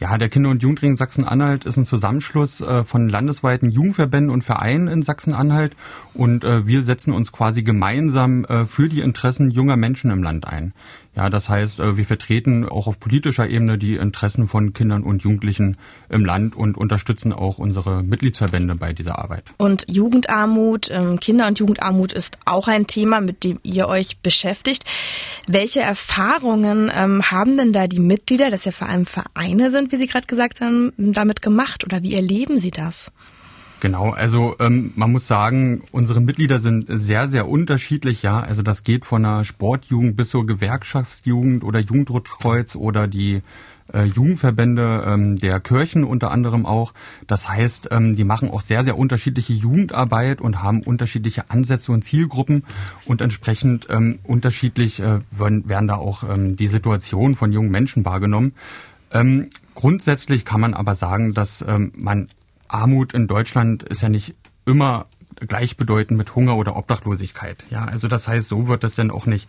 [SPEAKER 1] Ja, der Kinder- und Jugendring Sachsen-Anhalt ist ein Zusammenschluss äh, von landesweiten Jugendverbänden und Vereinen in Sachsen-Anhalt und äh, wir setzen uns quasi gemeinsam äh, für die Interessen junger Menschen im Land ein. Ja, das heißt, äh, wir vertreten auch auf politischer Ebene die Interessen von Kindern und Jugendlichen im Land und unterstützen auch unsere Mitgliedsverbände bei dieser Arbeit.
[SPEAKER 3] Und Jugendarmut, ähm, Kinder- und Jugendarmut ist auch ein Thema, mit dem ihr euch beschäftigt. Welche Erfahrungen ähm, haben denn da die Mitglieder, das ja vor allem Vereine sind, wie Sie gerade gesagt haben, damit gemacht oder wie erleben Sie das?
[SPEAKER 1] Genau, also ähm, man muss sagen, unsere Mitglieder sind sehr, sehr unterschiedlich, ja. Also das geht von einer Sportjugend bis zur Gewerkschaftsjugend oder Jugendrotkreuz oder die äh, Jugendverbände ähm, der Kirchen unter anderem auch. Das heißt, ähm, die machen auch sehr, sehr unterschiedliche Jugendarbeit und haben unterschiedliche Ansätze und Zielgruppen und entsprechend ähm, unterschiedlich äh, werden, werden da auch ähm, die Situation von jungen Menschen wahrgenommen. Ähm, grundsätzlich kann man aber sagen, dass ähm, man Armut in Deutschland ist ja nicht immer gleichbedeutend mit Hunger oder Obdachlosigkeit. Ja, also das heißt, so wird das dann auch nicht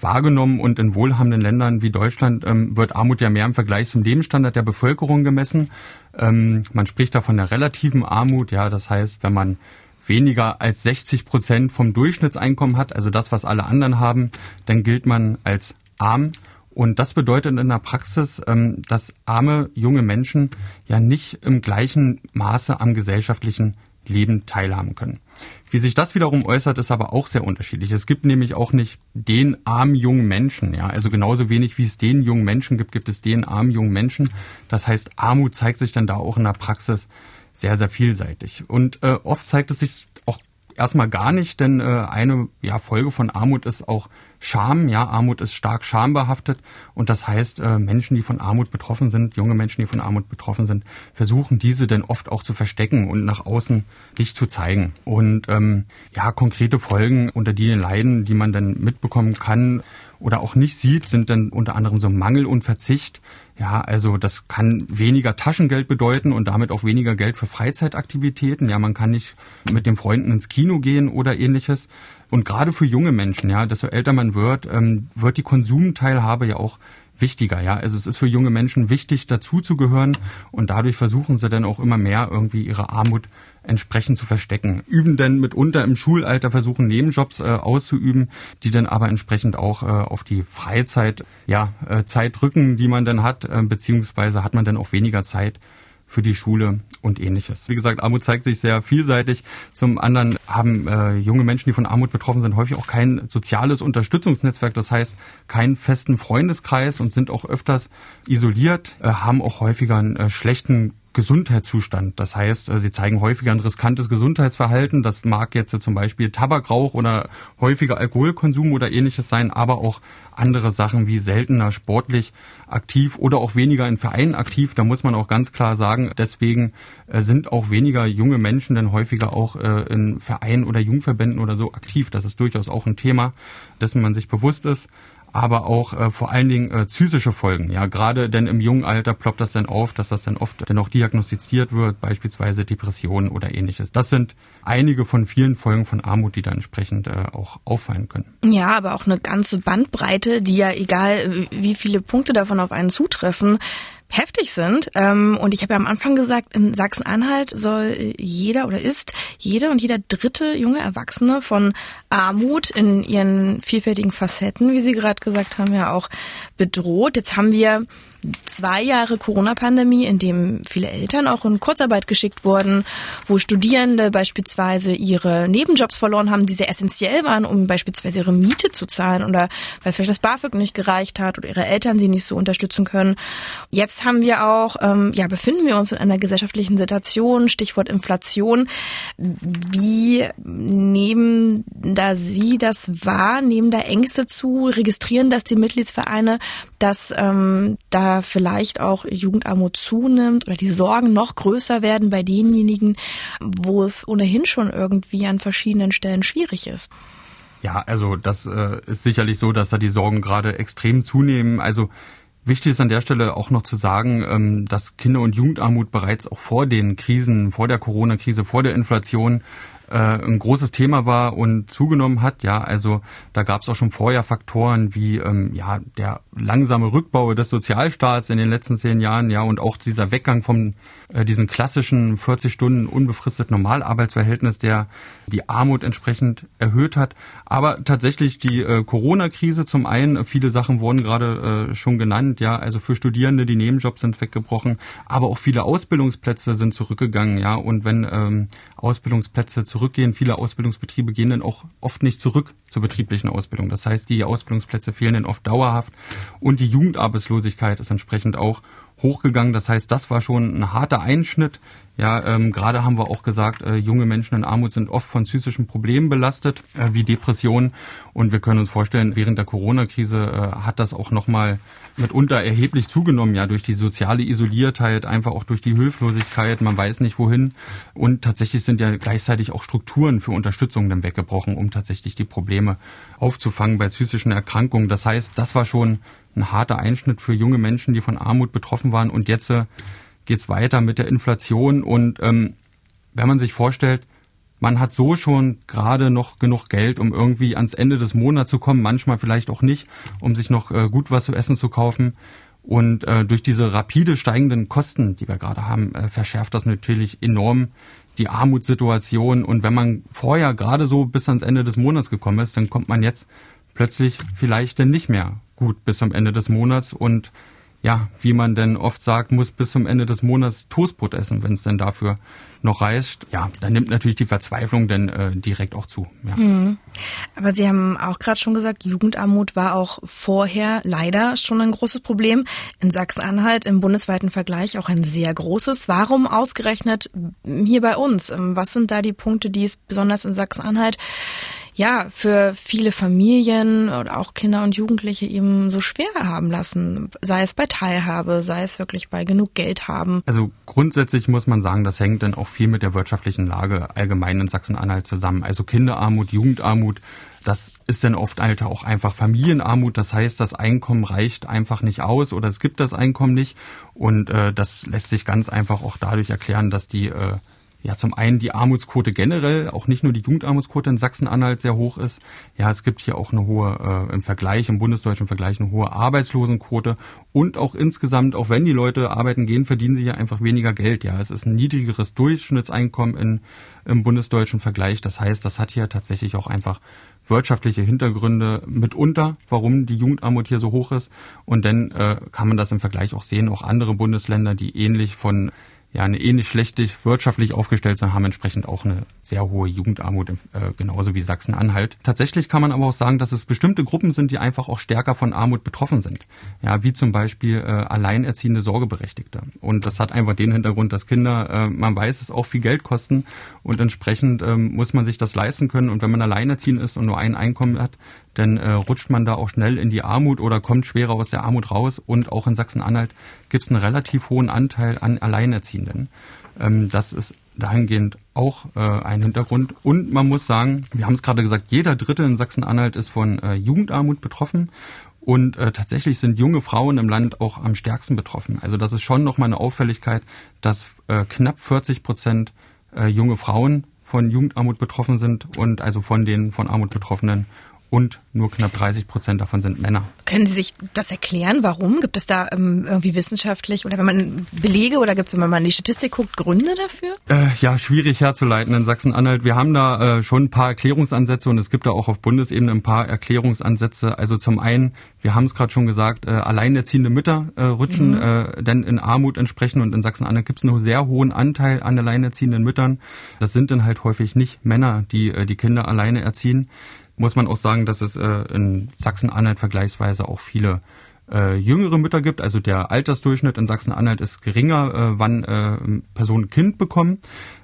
[SPEAKER 1] wahrgenommen und in wohlhabenden Ländern wie Deutschland ähm, wird Armut ja mehr im Vergleich zum Lebensstandard der Bevölkerung gemessen. Ähm, man spricht da von der relativen Armut. Ja, das heißt, wenn man weniger als 60 Prozent vom Durchschnittseinkommen hat, also das, was alle anderen haben, dann gilt man als arm. Und das bedeutet in der Praxis, ähm, dass arme junge Menschen ja nicht im gleichen Maße am gesellschaftlichen Leben teilhaben können. Wie sich das wiederum äußert, ist aber auch sehr unterschiedlich. Es gibt nämlich auch nicht den armen jungen Menschen, ja. Also genauso wenig wie es den jungen Menschen gibt, gibt es den armen jungen Menschen. Das heißt, Armut zeigt sich dann da auch in der Praxis sehr, sehr vielseitig. Und äh, oft zeigt es sich erstmal gar nicht, denn äh, eine ja, Folge von Armut ist auch Scham. Ja, Armut ist stark schambehaftet und das heißt, äh, Menschen, die von Armut betroffen sind, junge Menschen, die von Armut betroffen sind, versuchen diese dann oft auch zu verstecken und nach außen nicht zu zeigen. Und ähm, ja, konkrete Folgen, unter die leiden, die man dann mitbekommen kann oder auch nicht sieht, sind dann unter anderem so Mangel und Verzicht. Ja, also das kann weniger Taschengeld bedeuten und damit auch weniger Geld für Freizeitaktivitäten. Ja, man kann nicht mit den Freunden ins Kino gehen oder ähnliches. Und gerade für junge Menschen, ja, desto älter man wird, ähm, wird die Konsumteilhabe ja auch wichtiger, ja. Also es ist für junge Menschen wichtig, dazuzugehören und dadurch versuchen sie dann auch immer mehr irgendwie ihre Armut entsprechend zu verstecken. Üben denn mitunter im Schulalter versuchen Nebenjobs äh, auszuüben, die dann aber entsprechend auch äh, auf die Freizeit, ja, äh, Zeit drücken, die man dann hat, äh, beziehungsweise hat man dann auch weniger Zeit für die Schule und ähnliches. Wie gesagt, Armut zeigt sich sehr vielseitig. Zum anderen haben äh, junge Menschen, die von Armut betroffen sind, häufig auch kein soziales Unterstützungsnetzwerk, das heißt keinen festen Freundeskreis und sind auch öfters isoliert, äh, haben auch häufiger einen äh, schlechten Gesundheitszustand. Das heißt, äh, sie zeigen häufiger ein riskantes Gesundheitsverhalten. Das mag jetzt zum Beispiel Tabakrauch oder häufiger Alkoholkonsum oder ähnliches sein, aber auch andere Sachen wie seltener sportlich aktiv oder auch weniger in Vereinen aktiv. Da muss man auch ganz klar sagen, deswegen äh, sind auch weniger junge Menschen dann häufiger auch äh, in Vereinen oder Jungverbänden oder so aktiv. Das ist durchaus auch ein Thema, dessen man sich bewusst ist aber auch äh, vor allen Dingen äh, psychische Folgen. Ja, gerade denn im jungen Alter ploppt das dann auf, dass das dann oft dann auch diagnostiziert wird, beispielsweise Depressionen oder ähnliches. Das sind einige von vielen Folgen von Armut, die da entsprechend äh, auch auffallen können.
[SPEAKER 3] Ja, aber auch eine ganze Bandbreite, die ja egal wie viele Punkte davon auf einen zutreffen, heftig sind. Ähm, und ich habe ja am Anfang gesagt, in Sachsen-Anhalt soll jeder oder ist jede und jeder dritte junge Erwachsene von Armut in ihren vielfältigen Facetten, wie Sie gerade gesagt haben, ja auch bedroht. Jetzt haben wir zwei Jahre Corona-Pandemie, in dem viele Eltern auch in Kurzarbeit geschickt wurden, wo Studierende beispielsweise ihre Nebenjobs verloren haben, die sehr essentiell waren, um beispielsweise ihre Miete zu zahlen oder weil vielleicht das BAföG nicht gereicht hat oder ihre Eltern sie nicht so unterstützen können. Jetzt haben wir auch, ähm, ja, befinden wir uns in einer gesellschaftlichen Situation, Stichwort Inflation. Wie nehmen da Sie das wahr? Nehmen da Ängste zu? Registrieren das die Mitgliedsvereine, dass ähm, da vielleicht auch Jugendarmut zunimmt oder die Sorgen noch größer werden bei denjenigen, wo es ohnehin schon irgendwie an verschiedenen Stellen schwierig ist?
[SPEAKER 1] Ja, also das äh, ist sicherlich so, dass da die Sorgen gerade extrem zunehmen. Also Wichtig ist an der Stelle auch noch zu sagen, ähm, dass Kinder- und Jugendarmut bereits auch vor den Krisen, vor der Corona-Krise, vor der Inflation äh, ein großes Thema war und zugenommen hat. Ja, also da gab es auch schon vorher Faktoren wie ähm, ja der langsame Rückbau des Sozialstaats in den letzten zehn Jahren, ja und auch dieser Weggang vom äh, diesen klassischen 40 Stunden unbefristet Normalarbeitsverhältnis, der die Armut entsprechend erhöht hat. Aber tatsächlich die äh, Corona-Krise zum einen, viele Sachen wurden gerade äh, schon genannt, ja, also für Studierende die Nebenjobs sind weggebrochen, aber auch viele Ausbildungsplätze sind zurückgegangen, ja, und wenn ähm, Ausbildungsplätze zurückgehen. Viele Ausbildungsbetriebe gehen dann auch oft nicht zurück zur betrieblichen Ausbildung. Das heißt, die Ausbildungsplätze fehlen dann oft dauerhaft und die Jugendarbeitslosigkeit ist entsprechend auch hochgegangen. Das heißt, das war schon ein harter Einschnitt. Ja, ähm, gerade haben wir auch gesagt, äh, junge Menschen in Armut sind oft von psychischen Problemen belastet, äh, wie Depressionen. Und wir können uns vorstellen, während der Corona-Krise äh, hat das auch nochmal mitunter erheblich zugenommen, ja, durch die soziale Isoliertheit, einfach auch durch die Hilflosigkeit, man weiß nicht wohin. Und tatsächlich sind ja gleichzeitig auch Strukturen für Unterstützung dann weggebrochen, um tatsächlich die Probleme aufzufangen bei psychischen Erkrankungen. Das heißt, das war schon ein harter Einschnitt für junge Menschen, die von Armut betroffen waren. Und jetzt äh, geht's weiter mit der Inflation. Und ähm, wenn man sich vorstellt, man hat so schon gerade noch genug Geld, um irgendwie ans Ende des Monats zu kommen, manchmal vielleicht auch nicht, um sich noch äh, gut was zu essen zu kaufen. Und äh, durch diese rapide steigenden Kosten, die wir gerade haben, äh, verschärft das natürlich enorm die Armutssituation. Und wenn man vorher gerade so bis ans Ende des Monats gekommen ist, dann kommt man jetzt plötzlich vielleicht dann nicht mehr gut bis zum Ende des Monats und ja, wie man denn oft sagt, muss bis zum Ende des Monats Toastbrot essen, wenn es denn dafür noch reicht. Ja, dann nimmt natürlich die Verzweiflung dann äh, direkt auch zu. Ja.
[SPEAKER 3] Hm. Aber Sie haben auch gerade schon gesagt, Jugendarmut war auch vorher leider schon ein großes Problem. In Sachsen-Anhalt im bundesweiten Vergleich auch ein sehr großes. Warum ausgerechnet hier bei uns? Ähm, was sind da die Punkte, die es besonders in Sachsen-Anhalt ja, für viele Familien oder auch Kinder und Jugendliche eben so schwer haben lassen. Sei es bei Teilhabe, sei es wirklich bei genug Geld haben.
[SPEAKER 1] Also grundsätzlich muss man sagen, das hängt dann auch viel mit der wirtschaftlichen Lage allgemein in Sachsen-Anhalt zusammen. Also Kinderarmut, Jugendarmut, das ist dann oft halt auch einfach Familienarmut. Das heißt, das Einkommen reicht einfach nicht aus oder es gibt das Einkommen nicht. Und äh, das lässt sich ganz einfach auch dadurch erklären, dass die äh, ja zum einen die Armutsquote generell, auch nicht nur die Jugendarmutsquote in Sachsen-Anhalt sehr hoch ist. Ja, es gibt hier auch eine hohe, äh, im Vergleich, im bundesdeutschen Vergleich eine hohe Arbeitslosenquote und auch insgesamt, auch wenn die Leute arbeiten gehen, verdienen sie ja einfach weniger Geld. Ja, es ist ein niedrigeres Durchschnittseinkommen in, im bundesdeutschen Vergleich. Das heißt, das hat hier tatsächlich auch einfach wirtschaftliche Hintergründe mitunter, warum die Jugendarmut hier so hoch ist. Und dann äh, kann man das im Vergleich auch sehen, auch andere Bundesländer, die ähnlich von ja eine ähnlich schlechtig wirtschaftlich aufgestellt sind, haben entsprechend auch eine sehr hohe Jugendarmut, äh, genauso wie Sachsen-Anhalt. Tatsächlich kann man aber auch sagen, dass es bestimmte Gruppen sind, die einfach auch stärker von Armut betroffen sind. Ja, wie zum Beispiel äh, alleinerziehende Sorgeberechtigte. Und das hat einfach den Hintergrund, dass Kinder, äh, man weiß, es auch viel Geld kosten und entsprechend ähm, muss man sich das leisten können. Und wenn man alleinerziehend ist und nur ein Einkommen hat, dann äh, rutscht man da auch schnell in die Armut oder kommt schwerer aus der Armut raus. Und auch in Sachsen-Anhalt gibt es einen relativ hohen Anteil an Alleinerziehenden. Ähm, das ist dahingehend auch äh, ein Hintergrund. Und man muss sagen, wir haben es gerade gesagt, jeder Dritte in Sachsen-Anhalt ist von äh, Jugendarmut betroffen. Und äh, tatsächlich sind junge Frauen im Land auch am stärksten betroffen. Also das ist schon nochmal eine Auffälligkeit, dass äh, knapp 40 Prozent äh, junge Frauen von Jugendarmut betroffen sind und also von den von Armut Betroffenen und nur knapp 30 Prozent davon sind Männer.
[SPEAKER 3] Können Sie sich das erklären? Warum? Gibt es da ähm, irgendwie wissenschaftlich oder wenn man Belege oder gibt es, wenn man mal in die Statistik guckt, Gründe dafür?
[SPEAKER 1] Äh, ja, schwierig herzuleiten in Sachsen-Anhalt. Wir haben da äh, schon ein paar Erklärungsansätze und es gibt da auch auf Bundesebene ein paar Erklärungsansätze. Also zum einen, wir haben es gerade schon gesagt, äh, alleinerziehende Mütter äh, rutschen mhm. äh, denn in Armut entsprechend und in Sachsen-Anhalt gibt es einen sehr hohen Anteil an alleinerziehenden Müttern. Das sind dann halt häufig nicht Männer, die äh, die Kinder alleine erziehen muss man auch sagen, dass es äh, in Sachsen-Anhalt vergleichsweise auch viele äh, jüngere Mütter gibt, also der Altersdurchschnitt in Sachsen-Anhalt ist geringer, äh, wann äh, Personen Kind bekommen.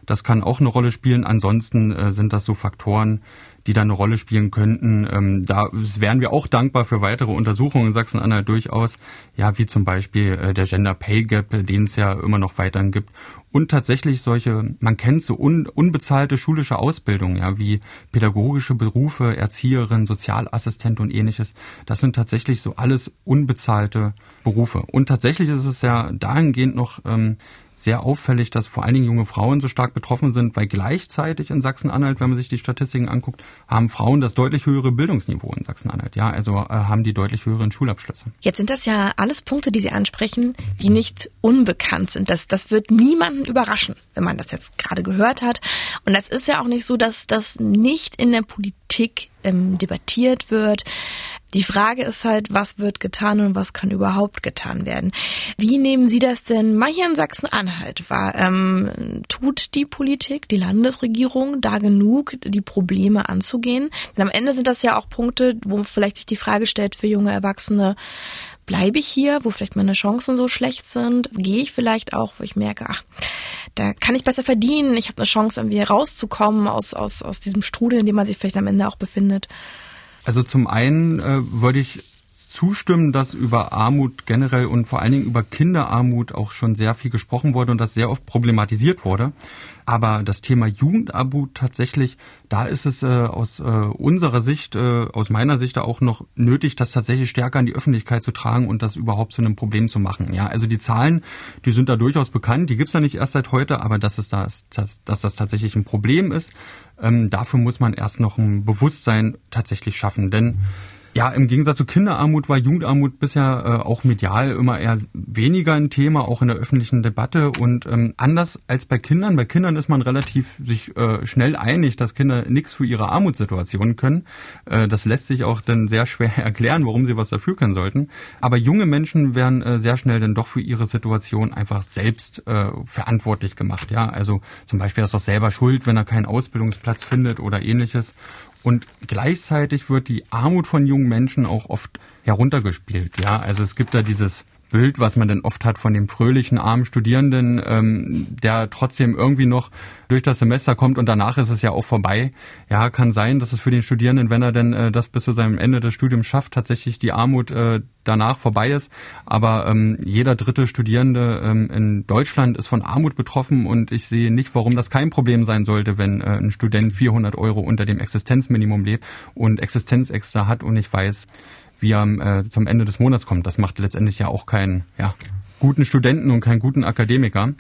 [SPEAKER 1] Das kann auch eine Rolle spielen. Ansonsten äh, sind das so Faktoren, die da eine Rolle spielen könnten. Ähm, da wären wir auch dankbar für weitere Untersuchungen in Sachsen-Anhalt durchaus, ja, wie zum Beispiel äh, der Gender Pay Gap, den es ja immer noch weiterhin gibt. Und tatsächlich solche, man kennt so un, unbezahlte schulische Ausbildung, ja, wie pädagogische Berufe, Erzieherin, Sozialassistent und ähnliches. Das sind tatsächlich so alles unbezahlte Berufe. Und tatsächlich ist es ja dahingehend noch ähm, sehr auffällig, dass vor allen Dingen junge Frauen so stark betroffen sind, weil gleichzeitig in Sachsen-Anhalt, wenn man sich die Statistiken anguckt, haben Frauen das deutlich höhere Bildungsniveau in Sachsen-Anhalt. Ja, also äh, haben die deutlich höheren Schulabschlüsse.
[SPEAKER 3] Jetzt sind das ja alles Punkte, die Sie ansprechen, die nicht unbekannt sind. Das, das wird niemanden überraschen, wenn man das jetzt gerade gehört hat. Und das ist ja auch nicht so, dass das nicht in der Politik ähm, debattiert wird. Die Frage ist halt, was wird getan und was kann überhaupt getan werden. Wie nehmen Sie das denn mal hier in Sachsen-Anhalt wahr? Ähm, tut die Politik, die Landesregierung da genug, die Probleme anzugehen? Denn am Ende sind das ja auch Punkte, wo vielleicht sich die Frage stellt für junge Erwachsene, bleibe ich hier, wo vielleicht meine Chancen so schlecht sind? Gehe ich vielleicht auch, wo ich merke, ach, da kann ich besser verdienen, ich habe eine Chance, irgendwie rauszukommen aus, aus, aus diesem Strudel, in dem man sich vielleicht am Ende auch befindet?
[SPEAKER 1] Also zum einen äh, würde ich zustimmen, dass über Armut generell und vor allen Dingen über Kinderarmut auch schon sehr viel gesprochen wurde und das sehr oft problematisiert wurde. Aber das Thema Jugendarmut tatsächlich, da ist es äh, aus äh, unserer Sicht, äh, aus meiner Sicht auch noch nötig, das tatsächlich stärker in die Öffentlichkeit zu tragen und das überhaupt zu einem Problem zu machen. Ja, also die Zahlen, die sind da durchaus bekannt, die gibt's ja nicht erst seit heute, aber dass es das, dass, dass das tatsächlich ein Problem ist, ähm, dafür muss man erst noch ein Bewusstsein tatsächlich schaffen. Denn ja, im Gegensatz zu Kinderarmut war Jugendarmut bisher äh, auch medial immer eher weniger ein Thema, auch in der öffentlichen Debatte. Und ähm, anders als bei Kindern, bei Kindern ist man relativ sich äh, schnell einig, dass Kinder nichts für ihre Armutssituation können. Äh, das lässt sich auch dann sehr schwer erklären, warum sie was dafür können sollten. Aber junge Menschen werden äh, sehr schnell dann doch für ihre Situation einfach selbst äh, verantwortlich gemacht. Ja, also zum Beispiel ist doch selber schuld, wenn er keinen Ausbildungsplatz findet oder ähnliches. Und gleichzeitig wird die Armut von jungen Menschen auch oft heruntergespielt. Ja, also es gibt da dieses Bild, was man denn oft hat von dem fröhlichen, armen Studierenden, ähm, der trotzdem irgendwie noch durch das Semester kommt und danach ist es ja auch vorbei. Ja, kann sein, dass es für den Studierenden, wenn er denn äh, das bis zu seinem Ende des Studiums schafft, tatsächlich die Armut äh, danach vorbei ist. Aber ähm, jeder dritte Studierende ähm, in Deutschland ist von Armut betroffen und ich sehe nicht, warum das kein Problem sein sollte, wenn äh, ein Student 400 Euro unter dem Existenzminimum lebt und Existenzextra hat und nicht weiß, wie er äh, zum Ende des Monats kommt. Das macht letztendlich ja auch keinen ja, guten Studenten und keinen guten Akademiker.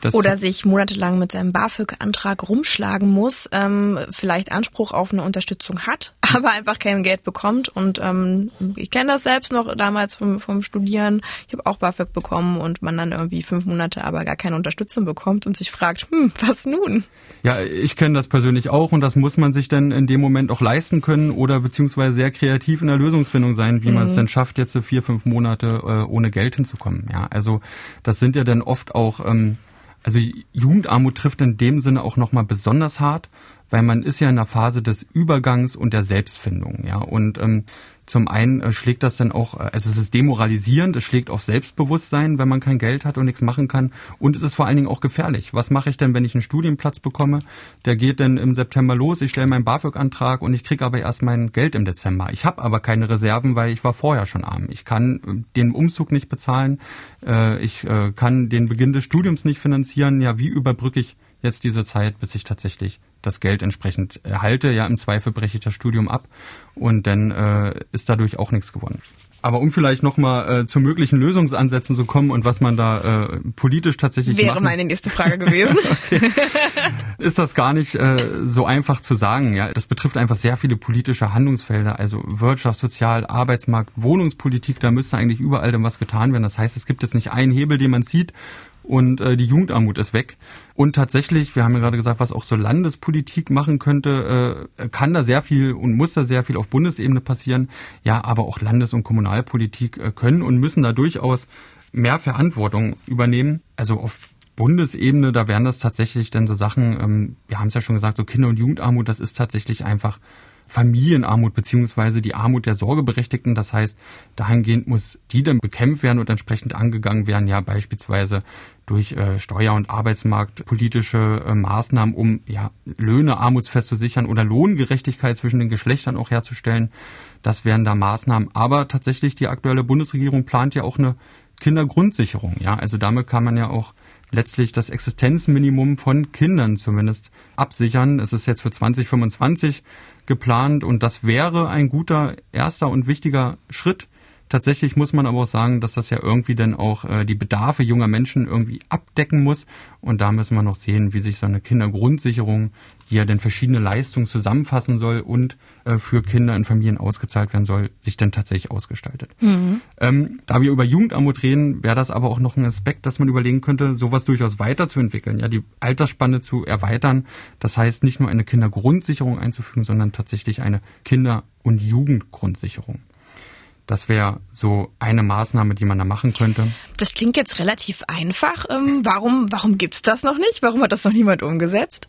[SPEAKER 3] Das Oder sich monatelang mit seinem BAföG-Antrag rumschlagen muss, ähm, vielleicht Anspruch auf eine Unterstützung hat, aber einfach kein Geld bekommt. Und ähm, ich kenne das selbst noch damals vom, vom Studieren. Ich habe auch BAföG bekommen und man dann irgendwie fünf Monate aber gar keine Unterstützung bekommt und sich fragt, hm, was nun?
[SPEAKER 1] Ja, ich kenne das persönlich auch und das muss man sich dann in dem Moment auch leisten können oder beziehungsweise sehr kreativ in der Lösungsfindung sein, wie mhm. man es mhm. denn schafft, jetzt so vier, fünf Monate äh, ohne Geld hinzukommen. Ja, also das sind ja dann oft auch, ähm, also Jugendarmut trifft in dem Sinne auch nochmal besonders hart, weil man ist ja in der Phase des Übergangs und der Selbstfindung, ja. Und ähm, zum einen äh, schlägt das dann auch, äh, also es ist demoralisierend, es schlägt auf Selbstbewusstsein, wenn man kein Geld hat und nichts machen kann. Und es ist vor allen Dingen auch gefährlich. Was mache ich denn, wenn ich einen Studienplatz bekomme? Der geht dann im September los, ich stelle meinen BAföG-Antrag und ich kriege aber erst mein Geld im Dezember. Ich habe aber keine Reserven, weil ich war vorher schon arm. Ich kann äh, den Umzug nicht bezahlen, ich kann den Beginn des Studiums nicht finanzieren. Ja, wie überbrücke ich jetzt diese Zeit, bis ich tatsächlich das Geld entsprechend erhalte. Ja, im Zweifel breche ich das Studium ab und dann äh, ist dadurch auch nichts gewonnen. Aber um vielleicht nochmal äh, zu möglichen Lösungsansätzen zu kommen und was man da äh, politisch tatsächlich
[SPEAKER 3] Wäre
[SPEAKER 1] machen,
[SPEAKER 3] meine nächste Frage gewesen. okay.
[SPEAKER 1] Ist das gar nicht äh, so einfach zu sagen. Ja, Das betrifft einfach sehr viele politische Handlungsfelder, also Wirtschaft, Sozial, Arbeitsmarkt, Wohnungspolitik, da müsste eigentlich überall dann was getan werden. Das heißt, es gibt jetzt nicht einen Hebel, den man zieht und äh, die Jugendarmut ist weg. Und tatsächlich, wir haben ja gerade gesagt, was auch so Landespolitik machen könnte, äh, kann da sehr viel und muss da sehr viel auf Bundesebene passieren. Ja, aber auch Landes- und Kommunalpolitik äh, können und müssen da durchaus mehr Verantwortung übernehmen. Also auf Bundesebene, da wären das tatsächlich dann so Sachen, ähm, wir haben es ja schon gesagt, so Kinder- und Jugendarmut, das ist tatsächlich einfach Familienarmut beziehungsweise die Armut der Sorgeberechtigten. Das heißt, dahingehend muss die dann bekämpft werden und entsprechend angegangen werden, ja beispielsweise durch äh, Steuer- und Arbeitsmarktpolitische äh, Maßnahmen, um ja, Löhne armutsfest zu sichern oder Lohngerechtigkeit zwischen den Geschlechtern auch herzustellen. Das wären da Maßnahmen. Aber tatsächlich die aktuelle Bundesregierung plant ja auch eine Kindergrundsicherung. Ja, also damit kann man ja auch letztlich das Existenzminimum von Kindern zumindest absichern. Es ist jetzt für 2025 geplant und das wäre ein guter erster und wichtiger Schritt. Tatsächlich muss man aber auch sagen, dass das ja irgendwie dann auch äh, die Bedarfe junger Menschen irgendwie abdecken muss. Und da müssen wir noch sehen, wie sich so eine Kindergrundsicherung, die ja dann verschiedene Leistungen zusammenfassen soll und äh, für Kinder in Familien ausgezahlt werden soll, sich dann tatsächlich ausgestaltet. Mhm. Ähm, da wir über Jugendarmut reden, wäre das aber auch noch ein Aspekt, dass man überlegen könnte, sowas durchaus weiterzuentwickeln, ja, die Altersspanne zu erweitern. Das heißt, nicht nur eine Kindergrundsicherung einzufügen, sondern tatsächlich eine Kinder- und Jugendgrundsicherung. Das wäre so eine Maßnahme, die man da machen könnte.
[SPEAKER 3] Das klingt jetzt relativ einfach. Ähm, warum warum gibt's das noch nicht? Warum hat das noch niemand umgesetzt?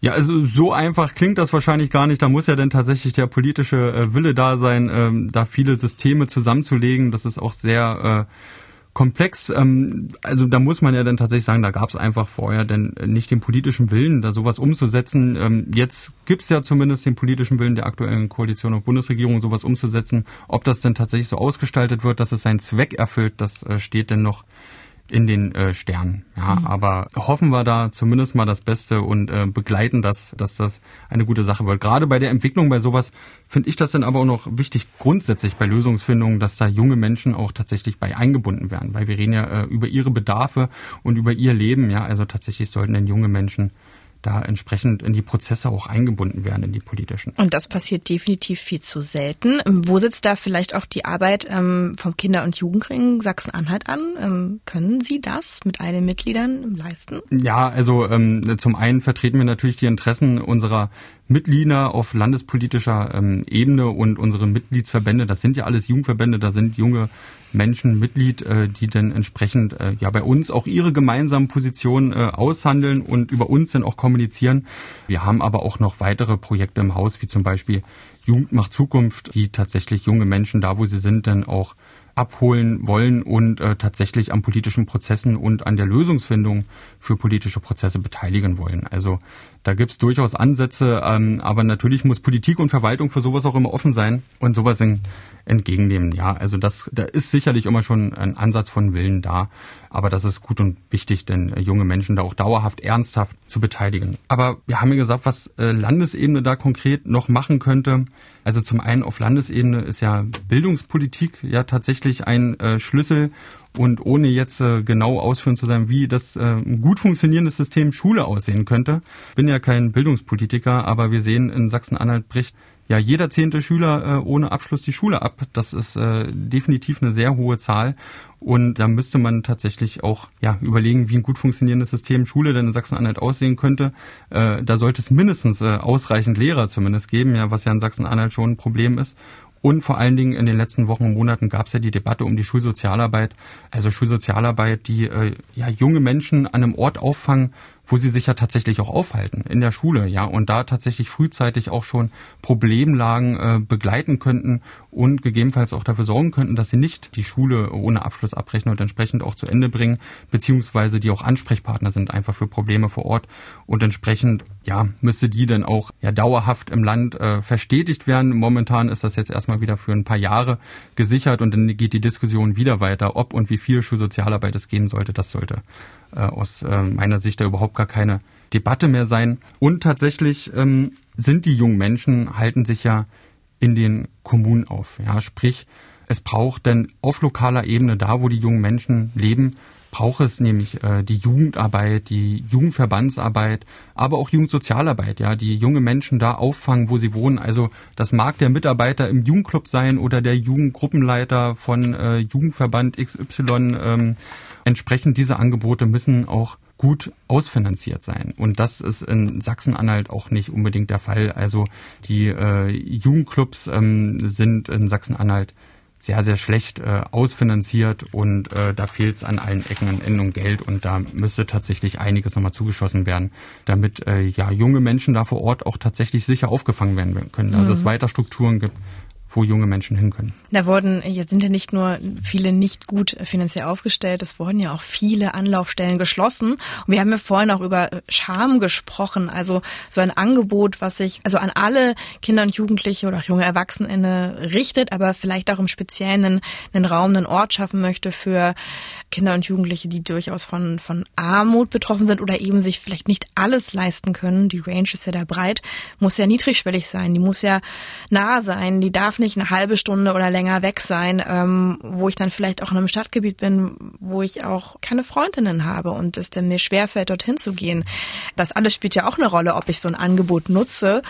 [SPEAKER 1] Ja, also so einfach klingt das wahrscheinlich gar nicht. Da muss ja dann tatsächlich der politische äh, Wille da sein, ähm, da viele Systeme zusammenzulegen. Das ist auch sehr äh, komplex. Ähm, also da muss man ja dann tatsächlich sagen, da gab es einfach vorher denn nicht den politischen Willen, da sowas umzusetzen. Ähm, jetzt gibt es ja zumindest den politischen Willen der aktuellen Koalition und Bundesregierung, sowas umzusetzen. Ob das denn tatsächlich so ausgestaltet wird, dass es seinen Zweck erfüllt, das äh, steht denn noch in den äh, Sternen. Ja, mhm. aber hoffen wir da zumindest mal das Beste und äh, begleiten das, dass das eine gute Sache wird. Gerade bei der Entwicklung bei sowas finde ich das dann aber auch noch wichtig grundsätzlich bei Lösungsfindungen, dass da junge Menschen auch tatsächlich bei eingebunden werden, weil wir reden ja äh, über ihre Bedarfe und über ihr Leben. Ja, also tatsächlich sollten denn junge Menschen da entsprechend in die Prozesse auch eingebunden werden, in die politischen.
[SPEAKER 3] Und das passiert definitiv viel zu selten. Ähm, wo sitzt da vielleicht auch die Arbeit ähm, vom Kinder- und Jugendring Sachsen-Anhalt an? Ähm, können Sie das mit allen Mitgliedern leisten?
[SPEAKER 1] Ja, also ähm, zum einen vertreten wir natürlich die Interessen unserer Mitglieder auf landespolitischer ähm, Ebene und unsere Mitgliedsverbände, das sind ja alles Jugendverbände, da sind junge Menschen Mitglied, äh, die dann entsprechend äh, ja bei uns auch ihre gemeinsamen Positionen äh, aushandeln und über uns dann auch kommunizieren. Wir haben aber auch noch weitere Projekte im Haus, wie zum Beispiel Jugend macht Zukunft, die tatsächlich junge Menschen da, wo sie sind, dann auch abholen wollen und äh, tatsächlich an politischen Prozessen und an der Lösungsfindung für politische Prozesse beteiligen wollen. Also da gibt's durchaus Ansätze, ähm, aber natürlich muss Politik und Verwaltung für sowas auch immer offen sein und sowas in, entgegennehmen. Ja, also das, da ist sicherlich immer schon ein Ansatz von Willen da, aber das ist gut und wichtig, denn äh, junge Menschen da auch dauerhaft, ernsthaft zu beteiligen. Aber wir haben ja gesagt, was äh, Landesebene da konkret noch machen könnte. Also zum einen auf Landesebene ist ja Bildungspolitik ja tatsächlich ein äh, Schlüssel und ohne jetzt äh, genau ausführen zu sein, wie das äh, gut funktionierendes System Schule aussehen könnte. Bin ja kein Bildungspolitiker, aber wir sehen in Sachsen-Anhalt bricht ja jeder zehnte Schüler äh, ohne Abschluss die Schule ab. Das ist äh, definitiv eine sehr hohe Zahl. Und da müsste man tatsächlich auch ja, überlegen, wie ein gut funktionierendes System Schule denn in Sachsen-Anhalt aussehen könnte. Äh, da sollte es mindestens äh, ausreichend Lehrer zumindest geben, ja, was ja in Sachsen-Anhalt schon ein Problem ist. Und vor allen Dingen in den letzten Wochen und Monaten gab es ja die Debatte um die Schulsozialarbeit. Also Schulsozialarbeit, die äh, ja junge Menschen an einem Ort auffangen, wo sie sich ja tatsächlich auch aufhalten, in der Schule, ja, und da tatsächlich frühzeitig auch schon Problemlagen äh, begleiten könnten und gegebenenfalls auch dafür sorgen könnten, dass sie nicht die Schule ohne Abschluss abbrechen und entsprechend auch zu Ende bringen, beziehungsweise die auch Ansprechpartner sind einfach für Probleme vor Ort und entsprechend, ja, müsste die dann auch ja dauerhaft im Land äh, verstetigt werden. Momentan ist das jetzt erstmal wieder für ein paar Jahre gesichert und dann geht die Diskussion wieder weiter, ob und wie viel Schulsozialarbeit es geben sollte. Das sollte äh, aus äh, meiner Sicht da überhaupt gar keine Debatte mehr sein. Und tatsächlich ähm, sind die jungen Menschen, halten sich ja in den Kommunen auf. Ja, sprich, es braucht denn auf lokaler Ebene, da wo die jungen Menschen leben, braucht es nämlich äh, die Jugendarbeit, die Jugendverbandsarbeit, aber auch Jugendsozialarbeit, ja, die junge Menschen da auffangen, wo sie wohnen. Also das mag der Mitarbeiter im Jugendclub sein oder der Jugendgruppenleiter von äh, Jugendverband XY. Ähm, entsprechend diese Angebote müssen auch gut ausfinanziert sein. Und das ist in Sachsen-Anhalt auch nicht unbedingt der Fall. Also die äh, Jugendclubs ähm, sind in Sachsen-Anhalt sehr, sehr schlecht äh, ausfinanziert und äh, da fehlt es an allen Ecken und Enden um Geld und da müsste tatsächlich einiges nochmal zugeschossen werden, damit äh, ja junge Menschen da vor Ort auch tatsächlich sicher aufgefangen werden können. Also mhm. es weiter Strukturen gibt, wo junge Menschen hin können.
[SPEAKER 3] Da wurden, jetzt sind ja nicht nur viele nicht gut finanziell aufgestellt, es wurden ja auch viele Anlaufstellen geschlossen. Und wir haben ja vorhin auch über Scham gesprochen, also so ein Angebot, was sich also an alle Kinder und Jugendliche oder auch junge Erwachsene richtet, aber vielleicht auch im Speziellen einen, einen Raum, einen Ort schaffen möchte für Kinder und Jugendliche, die durchaus von, von Armut betroffen sind oder eben sich vielleicht nicht alles leisten können. Die Range ist ja da breit, muss ja niedrigschwellig sein, die muss ja nah sein, die darf nicht eine halbe Stunde oder länger weg sein, ähm, wo ich dann vielleicht auch in einem Stadtgebiet bin, wo ich auch keine Freundinnen habe und es dann mir schwerfällt, dorthin zu gehen. Das alles spielt ja auch eine Rolle, ob ich so ein Angebot nutze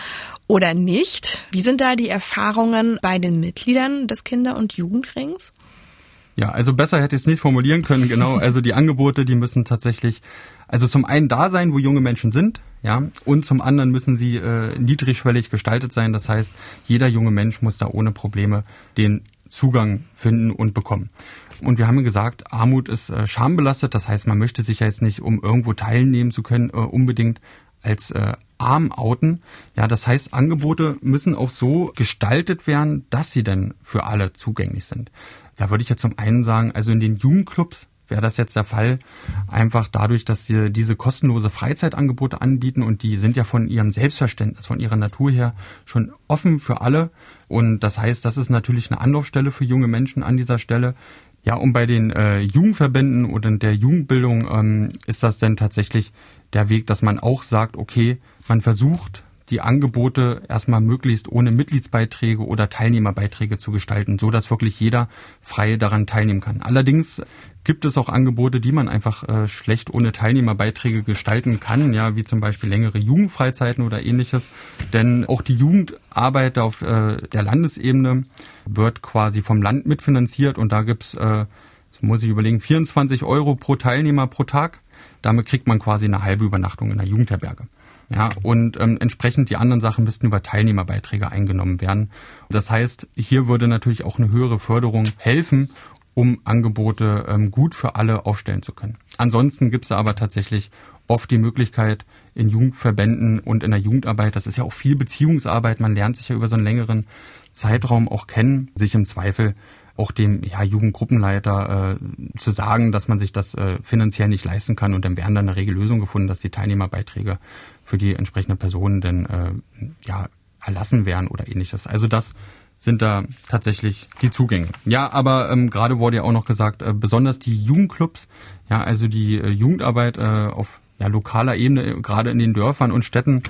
[SPEAKER 3] oder nicht. Wie sind da die Erfahrungen bei den Mitgliedern des Kinder- und Jugendrings?
[SPEAKER 1] Ja, also besser hätte ich es nicht formulieren können, genau. Also die Angebote, die müssen tatsächlich, also zum einen da sein, wo junge Menschen sind, ja, und zum anderen müssen sie äh, niedrigschwellig gestaltet sein. Das heißt, jeder junge Mensch muss da ohne Probleme den Zugang finden und bekommen. Und wir haben gesagt, Armut ist äh, schambelastet. Das heißt, man möchte sich ja jetzt nicht, um irgendwo teilnehmen zu können, äh, unbedingt als äh, arm outen. Ja, das heißt, Angebote müssen auch so gestaltet werden, dass sie denn für alle zugänglich sind. Da würde ich ja zum einen sagen, also in den Jugendclubs wäre das jetzt der Fall, einfach dadurch, dass sie diese kostenlose Freizeitangebote anbieten und die sind ja von ihrem Selbstverständnis, von ihrer Natur her schon offen für alle. Und das heißt, das ist natürlich eine Anlaufstelle für junge Menschen an dieser Stelle. Ja, und bei den äh, Jugendverbänden oder der Jugendbildung ähm, ist das denn tatsächlich der Weg, dass man auch sagt, okay, man versucht die Angebote erstmal möglichst ohne Mitgliedsbeiträge oder Teilnehmerbeiträge zu gestalten, so dass wirklich jeder frei daran teilnehmen kann. Allerdings gibt es auch Angebote, die man einfach äh, schlecht ohne Teilnehmerbeiträge gestalten kann, ja, wie zum Beispiel längere Jugendfreizeiten oder ähnliches. Denn auch die Jugendarbeit auf äh, der Landesebene wird quasi vom Land mitfinanziert und da gibt's, äh, muss ich überlegen, 24 Euro pro Teilnehmer pro Tag. Damit kriegt man quasi eine halbe Übernachtung in der Jugendherberge. Ja, und ähm, entsprechend die anderen Sachen müssten über Teilnehmerbeiträge eingenommen werden. Das heißt, hier würde natürlich auch eine höhere Förderung helfen, um Angebote ähm, gut für alle aufstellen zu können. Ansonsten gibt es aber tatsächlich oft die Möglichkeit in Jugendverbänden und in der Jugendarbeit, das ist ja auch viel Beziehungsarbeit, man lernt sich ja über so einen längeren Zeitraum auch kennen, sich im Zweifel auch dem ja, Jugendgruppenleiter äh, zu sagen, dass man sich das äh, finanziell nicht leisten kann und dann werden dann eine Regellösung gefunden, dass die Teilnehmerbeiträge für die entsprechende Person dann äh, ja erlassen werden oder ähnliches. Also das sind da tatsächlich die Zugänge. Ja, aber ähm, gerade wurde ja auch noch gesagt, äh, besonders die Jugendclubs, ja, also die äh, Jugendarbeit äh, auf ja, lokaler Ebene, gerade in den Dörfern und Städten,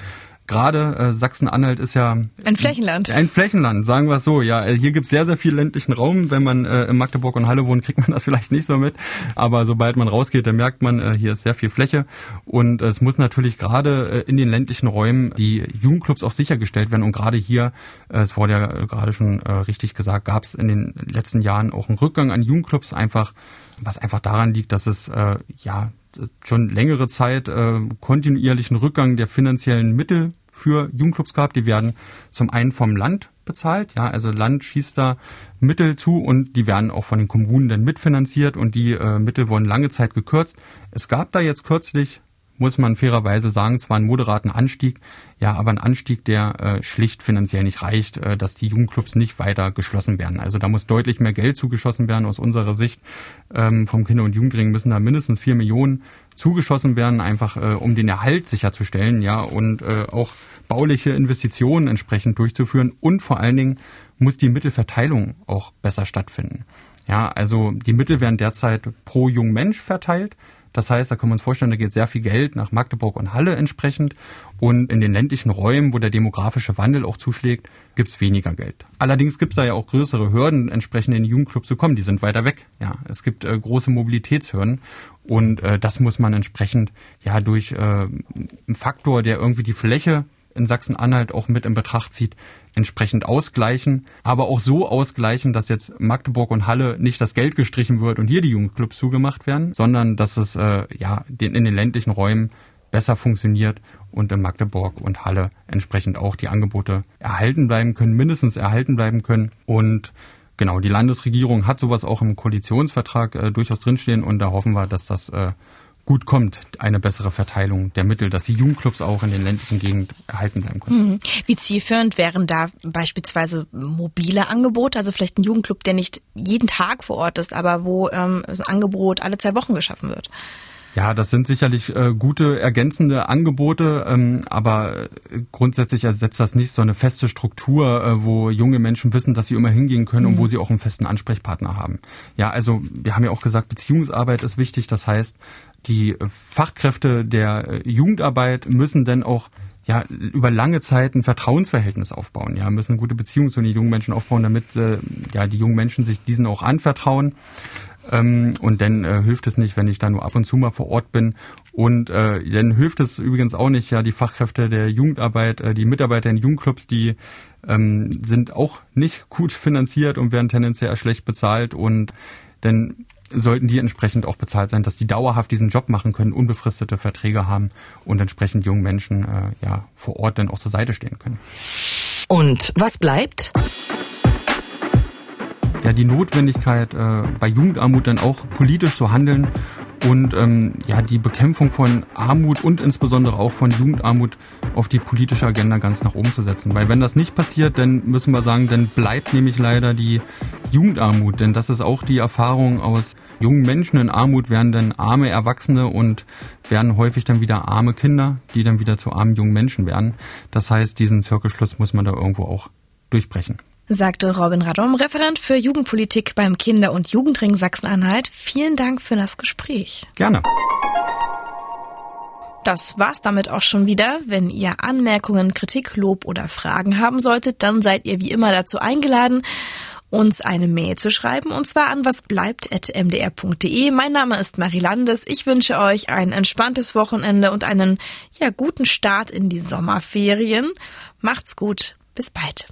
[SPEAKER 1] gerade äh, Sachsen-Anhalt ist ja
[SPEAKER 3] ein Flächenland.
[SPEAKER 1] Ein Flächenland, sagen wir es so. Ja, äh, hier gibt es sehr, sehr viel ländlichen Raum. Wenn man äh, in Magdeburg und Halle wohnt, kriegt man das vielleicht nicht so mit. Aber sobald man rausgeht, dann merkt man, äh, hier ist sehr viel Fläche. Und äh, es muss natürlich gerade äh, in den ländlichen Räumen die Jugendclubs auch sichergestellt werden. Und gerade hier, äh, es wurde ja gerade schon äh, richtig gesagt, gab es in den letzten Jahren auch einen Rückgang an Jugendclubs, einfach was einfach daran liegt, dass es äh, ja schon längere Zeit äh, kontinuierlichen Rückgang der finanziellen Mittel für Jugendclubs gehabt. Die werden zum einen vom Land bezahlt, ja, also Land schießt da Mittel zu und die werden auch von den Kommunen dann mitfinanziert und die äh, Mittel wurden lange Zeit gekürzt. Es gab da jetzt kürzlich muss man fairerweise sagen, zwar einen moderaten Anstieg, ja, aber ein Anstieg, der äh, schlicht finanziell nicht reicht, äh, dass die Jugendclubs nicht weiter geschlossen werden. Also da muss deutlich mehr Geld zugeschossen werden aus unserer Sicht. Ähm, vom Kinder- und Jugendring müssen da mindestens vier Millionen zugeschossen werden, einfach äh, um den Erhalt sicherzustellen, ja, und äh, auch bauliche Investitionen entsprechend durchzuführen und vor allen Dingen muss die Mittelverteilung auch besser stattfinden. Ja, also die Mittel werden derzeit pro jungen Mensch verteilt. Das heißt, da können wir uns vorstellen, da geht sehr viel Geld nach Magdeburg und Halle entsprechend. Und in den ländlichen Räumen, wo der demografische Wandel auch zuschlägt, gibt's weniger Geld. Allerdings gibt's da ja auch größere Hürden, entsprechend in den Jugendclub zu kommen. Die sind weiter weg. Ja, es gibt äh, große Mobilitätshürden. Und äh, das muss man entsprechend ja durch äh, einen Faktor, der irgendwie die Fläche in Sachsen-Anhalt auch mit in Betracht zieht, entsprechend ausgleichen, aber auch so ausgleichen, dass jetzt Magdeburg und Halle nicht das Geld gestrichen wird und hier die Jugendclubs zugemacht werden, sondern dass es äh, ja in den ländlichen Räumen besser funktioniert und in Magdeburg und Halle entsprechend auch die Angebote erhalten bleiben können, mindestens erhalten bleiben können. Und genau, die Landesregierung hat sowas auch im Koalitionsvertrag äh, durchaus drinstehen und da hoffen wir, dass das äh, gut kommt, eine bessere Verteilung der Mittel, dass die Jugendclubs auch in den ländlichen Gegenden erhalten bleiben können.
[SPEAKER 3] Mhm. Wie zielführend wären da beispielsweise mobile Angebote, also vielleicht ein Jugendclub, der nicht jeden Tag vor Ort ist, aber wo ähm, ein Angebot alle zwei Wochen geschaffen wird?
[SPEAKER 1] Ja, das sind sicherlich äh, gute ergänzende Angebote, ähm, aber äh, grundsätzlich ersetzt das nicht so eine feste Struktur, äh, wo junge Menschen wissen, dass sie immer hingehen können mhm. und wo sie auch einen festen Ansprechpartner haben. Ja, also wir haben ja auch gesagt, Beziehungsarbeit ist wichtig. Das heißt, die Fachkräfte der äh, Jugendarbeit müssen dann auch ja, über lange Zeit ein Vertrauensverhältnis aufbauen, ja, müssen gute Beziehungen zu den jungen Menschen aufbauen, damit äh, ja die jungen Menschen sich diesen auch anvertrauen. Ähm, und dann äh, hilft es nicht, wenn ich da nur ab und zu mal vor Ort bin. Und äh, dann hilft es übrigens auch nicht, ja, die Fachkräfte der Jugendarbeit, äh, die Mitarbeiter in Jugendclubs, die ähm, sind auch nicht gut finanziert und werden tendenziell schlecht bezahlt. Und dann sollten die entsprechend auch bezahlt sein, dass die dauerhaft diesen Job machen können, unbefristete Verträge haben und entsprechend jungen Menschen äh, ja vor Ort dann auch zur Seite stehen können.
[SPEAKER 2] Und was bleibt?
[SPEAKER 1] ja die Notwendigkeit, äh, bei Jugendarmut dann auch politisch zu handeln und ähm, ja die Bekämpfung von Armut und insbesondere auch von Jugendarmut auf die politische Agenda ganz nach oben zu setzen. Weil wenn das nicht passiert, dann müssen wir sagen, dann bleibt nämlich leider die Jugendarmut, denn das ist auch die Erfahrung aus jungen Menschen in Armut werden dann arme Erwachsene und werden häufig dann wieder arme Kinder, die dann wieder zu armen jungen Menschen werden. Das heißt, diesen Zirkelschluss muss man da irgendwo auch durchbrechen
[SPEAKER 3] sagte Robin Radom, Referent für Jugendpolitik beim Kinder- und Jugendring Sachsen-Anhalt. Vielen Dank für das Gespräch.
[SPEAKER 1] Gerne.
[SPEAKER 3] Das war's damit auch schon wieder. Wenn ihr Anmerkungen, Kritik, Lob oder Fragen haben solltet, dann seid ihr wie immer dazu eingeladen, uns eine Mail zu schreiben und zwar an wasbleibt.mdr.de. Mein Name ist Marie Landes. Ich wünsche euch ein entspanntes Wochenende und einen ja guten Start in die Sommerferien. Macht's gut. Bis bald.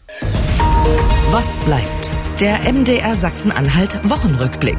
[SPEAKER 2] Was bleibt? Der MDR Sachsen-Anhalt Wochenrückblick.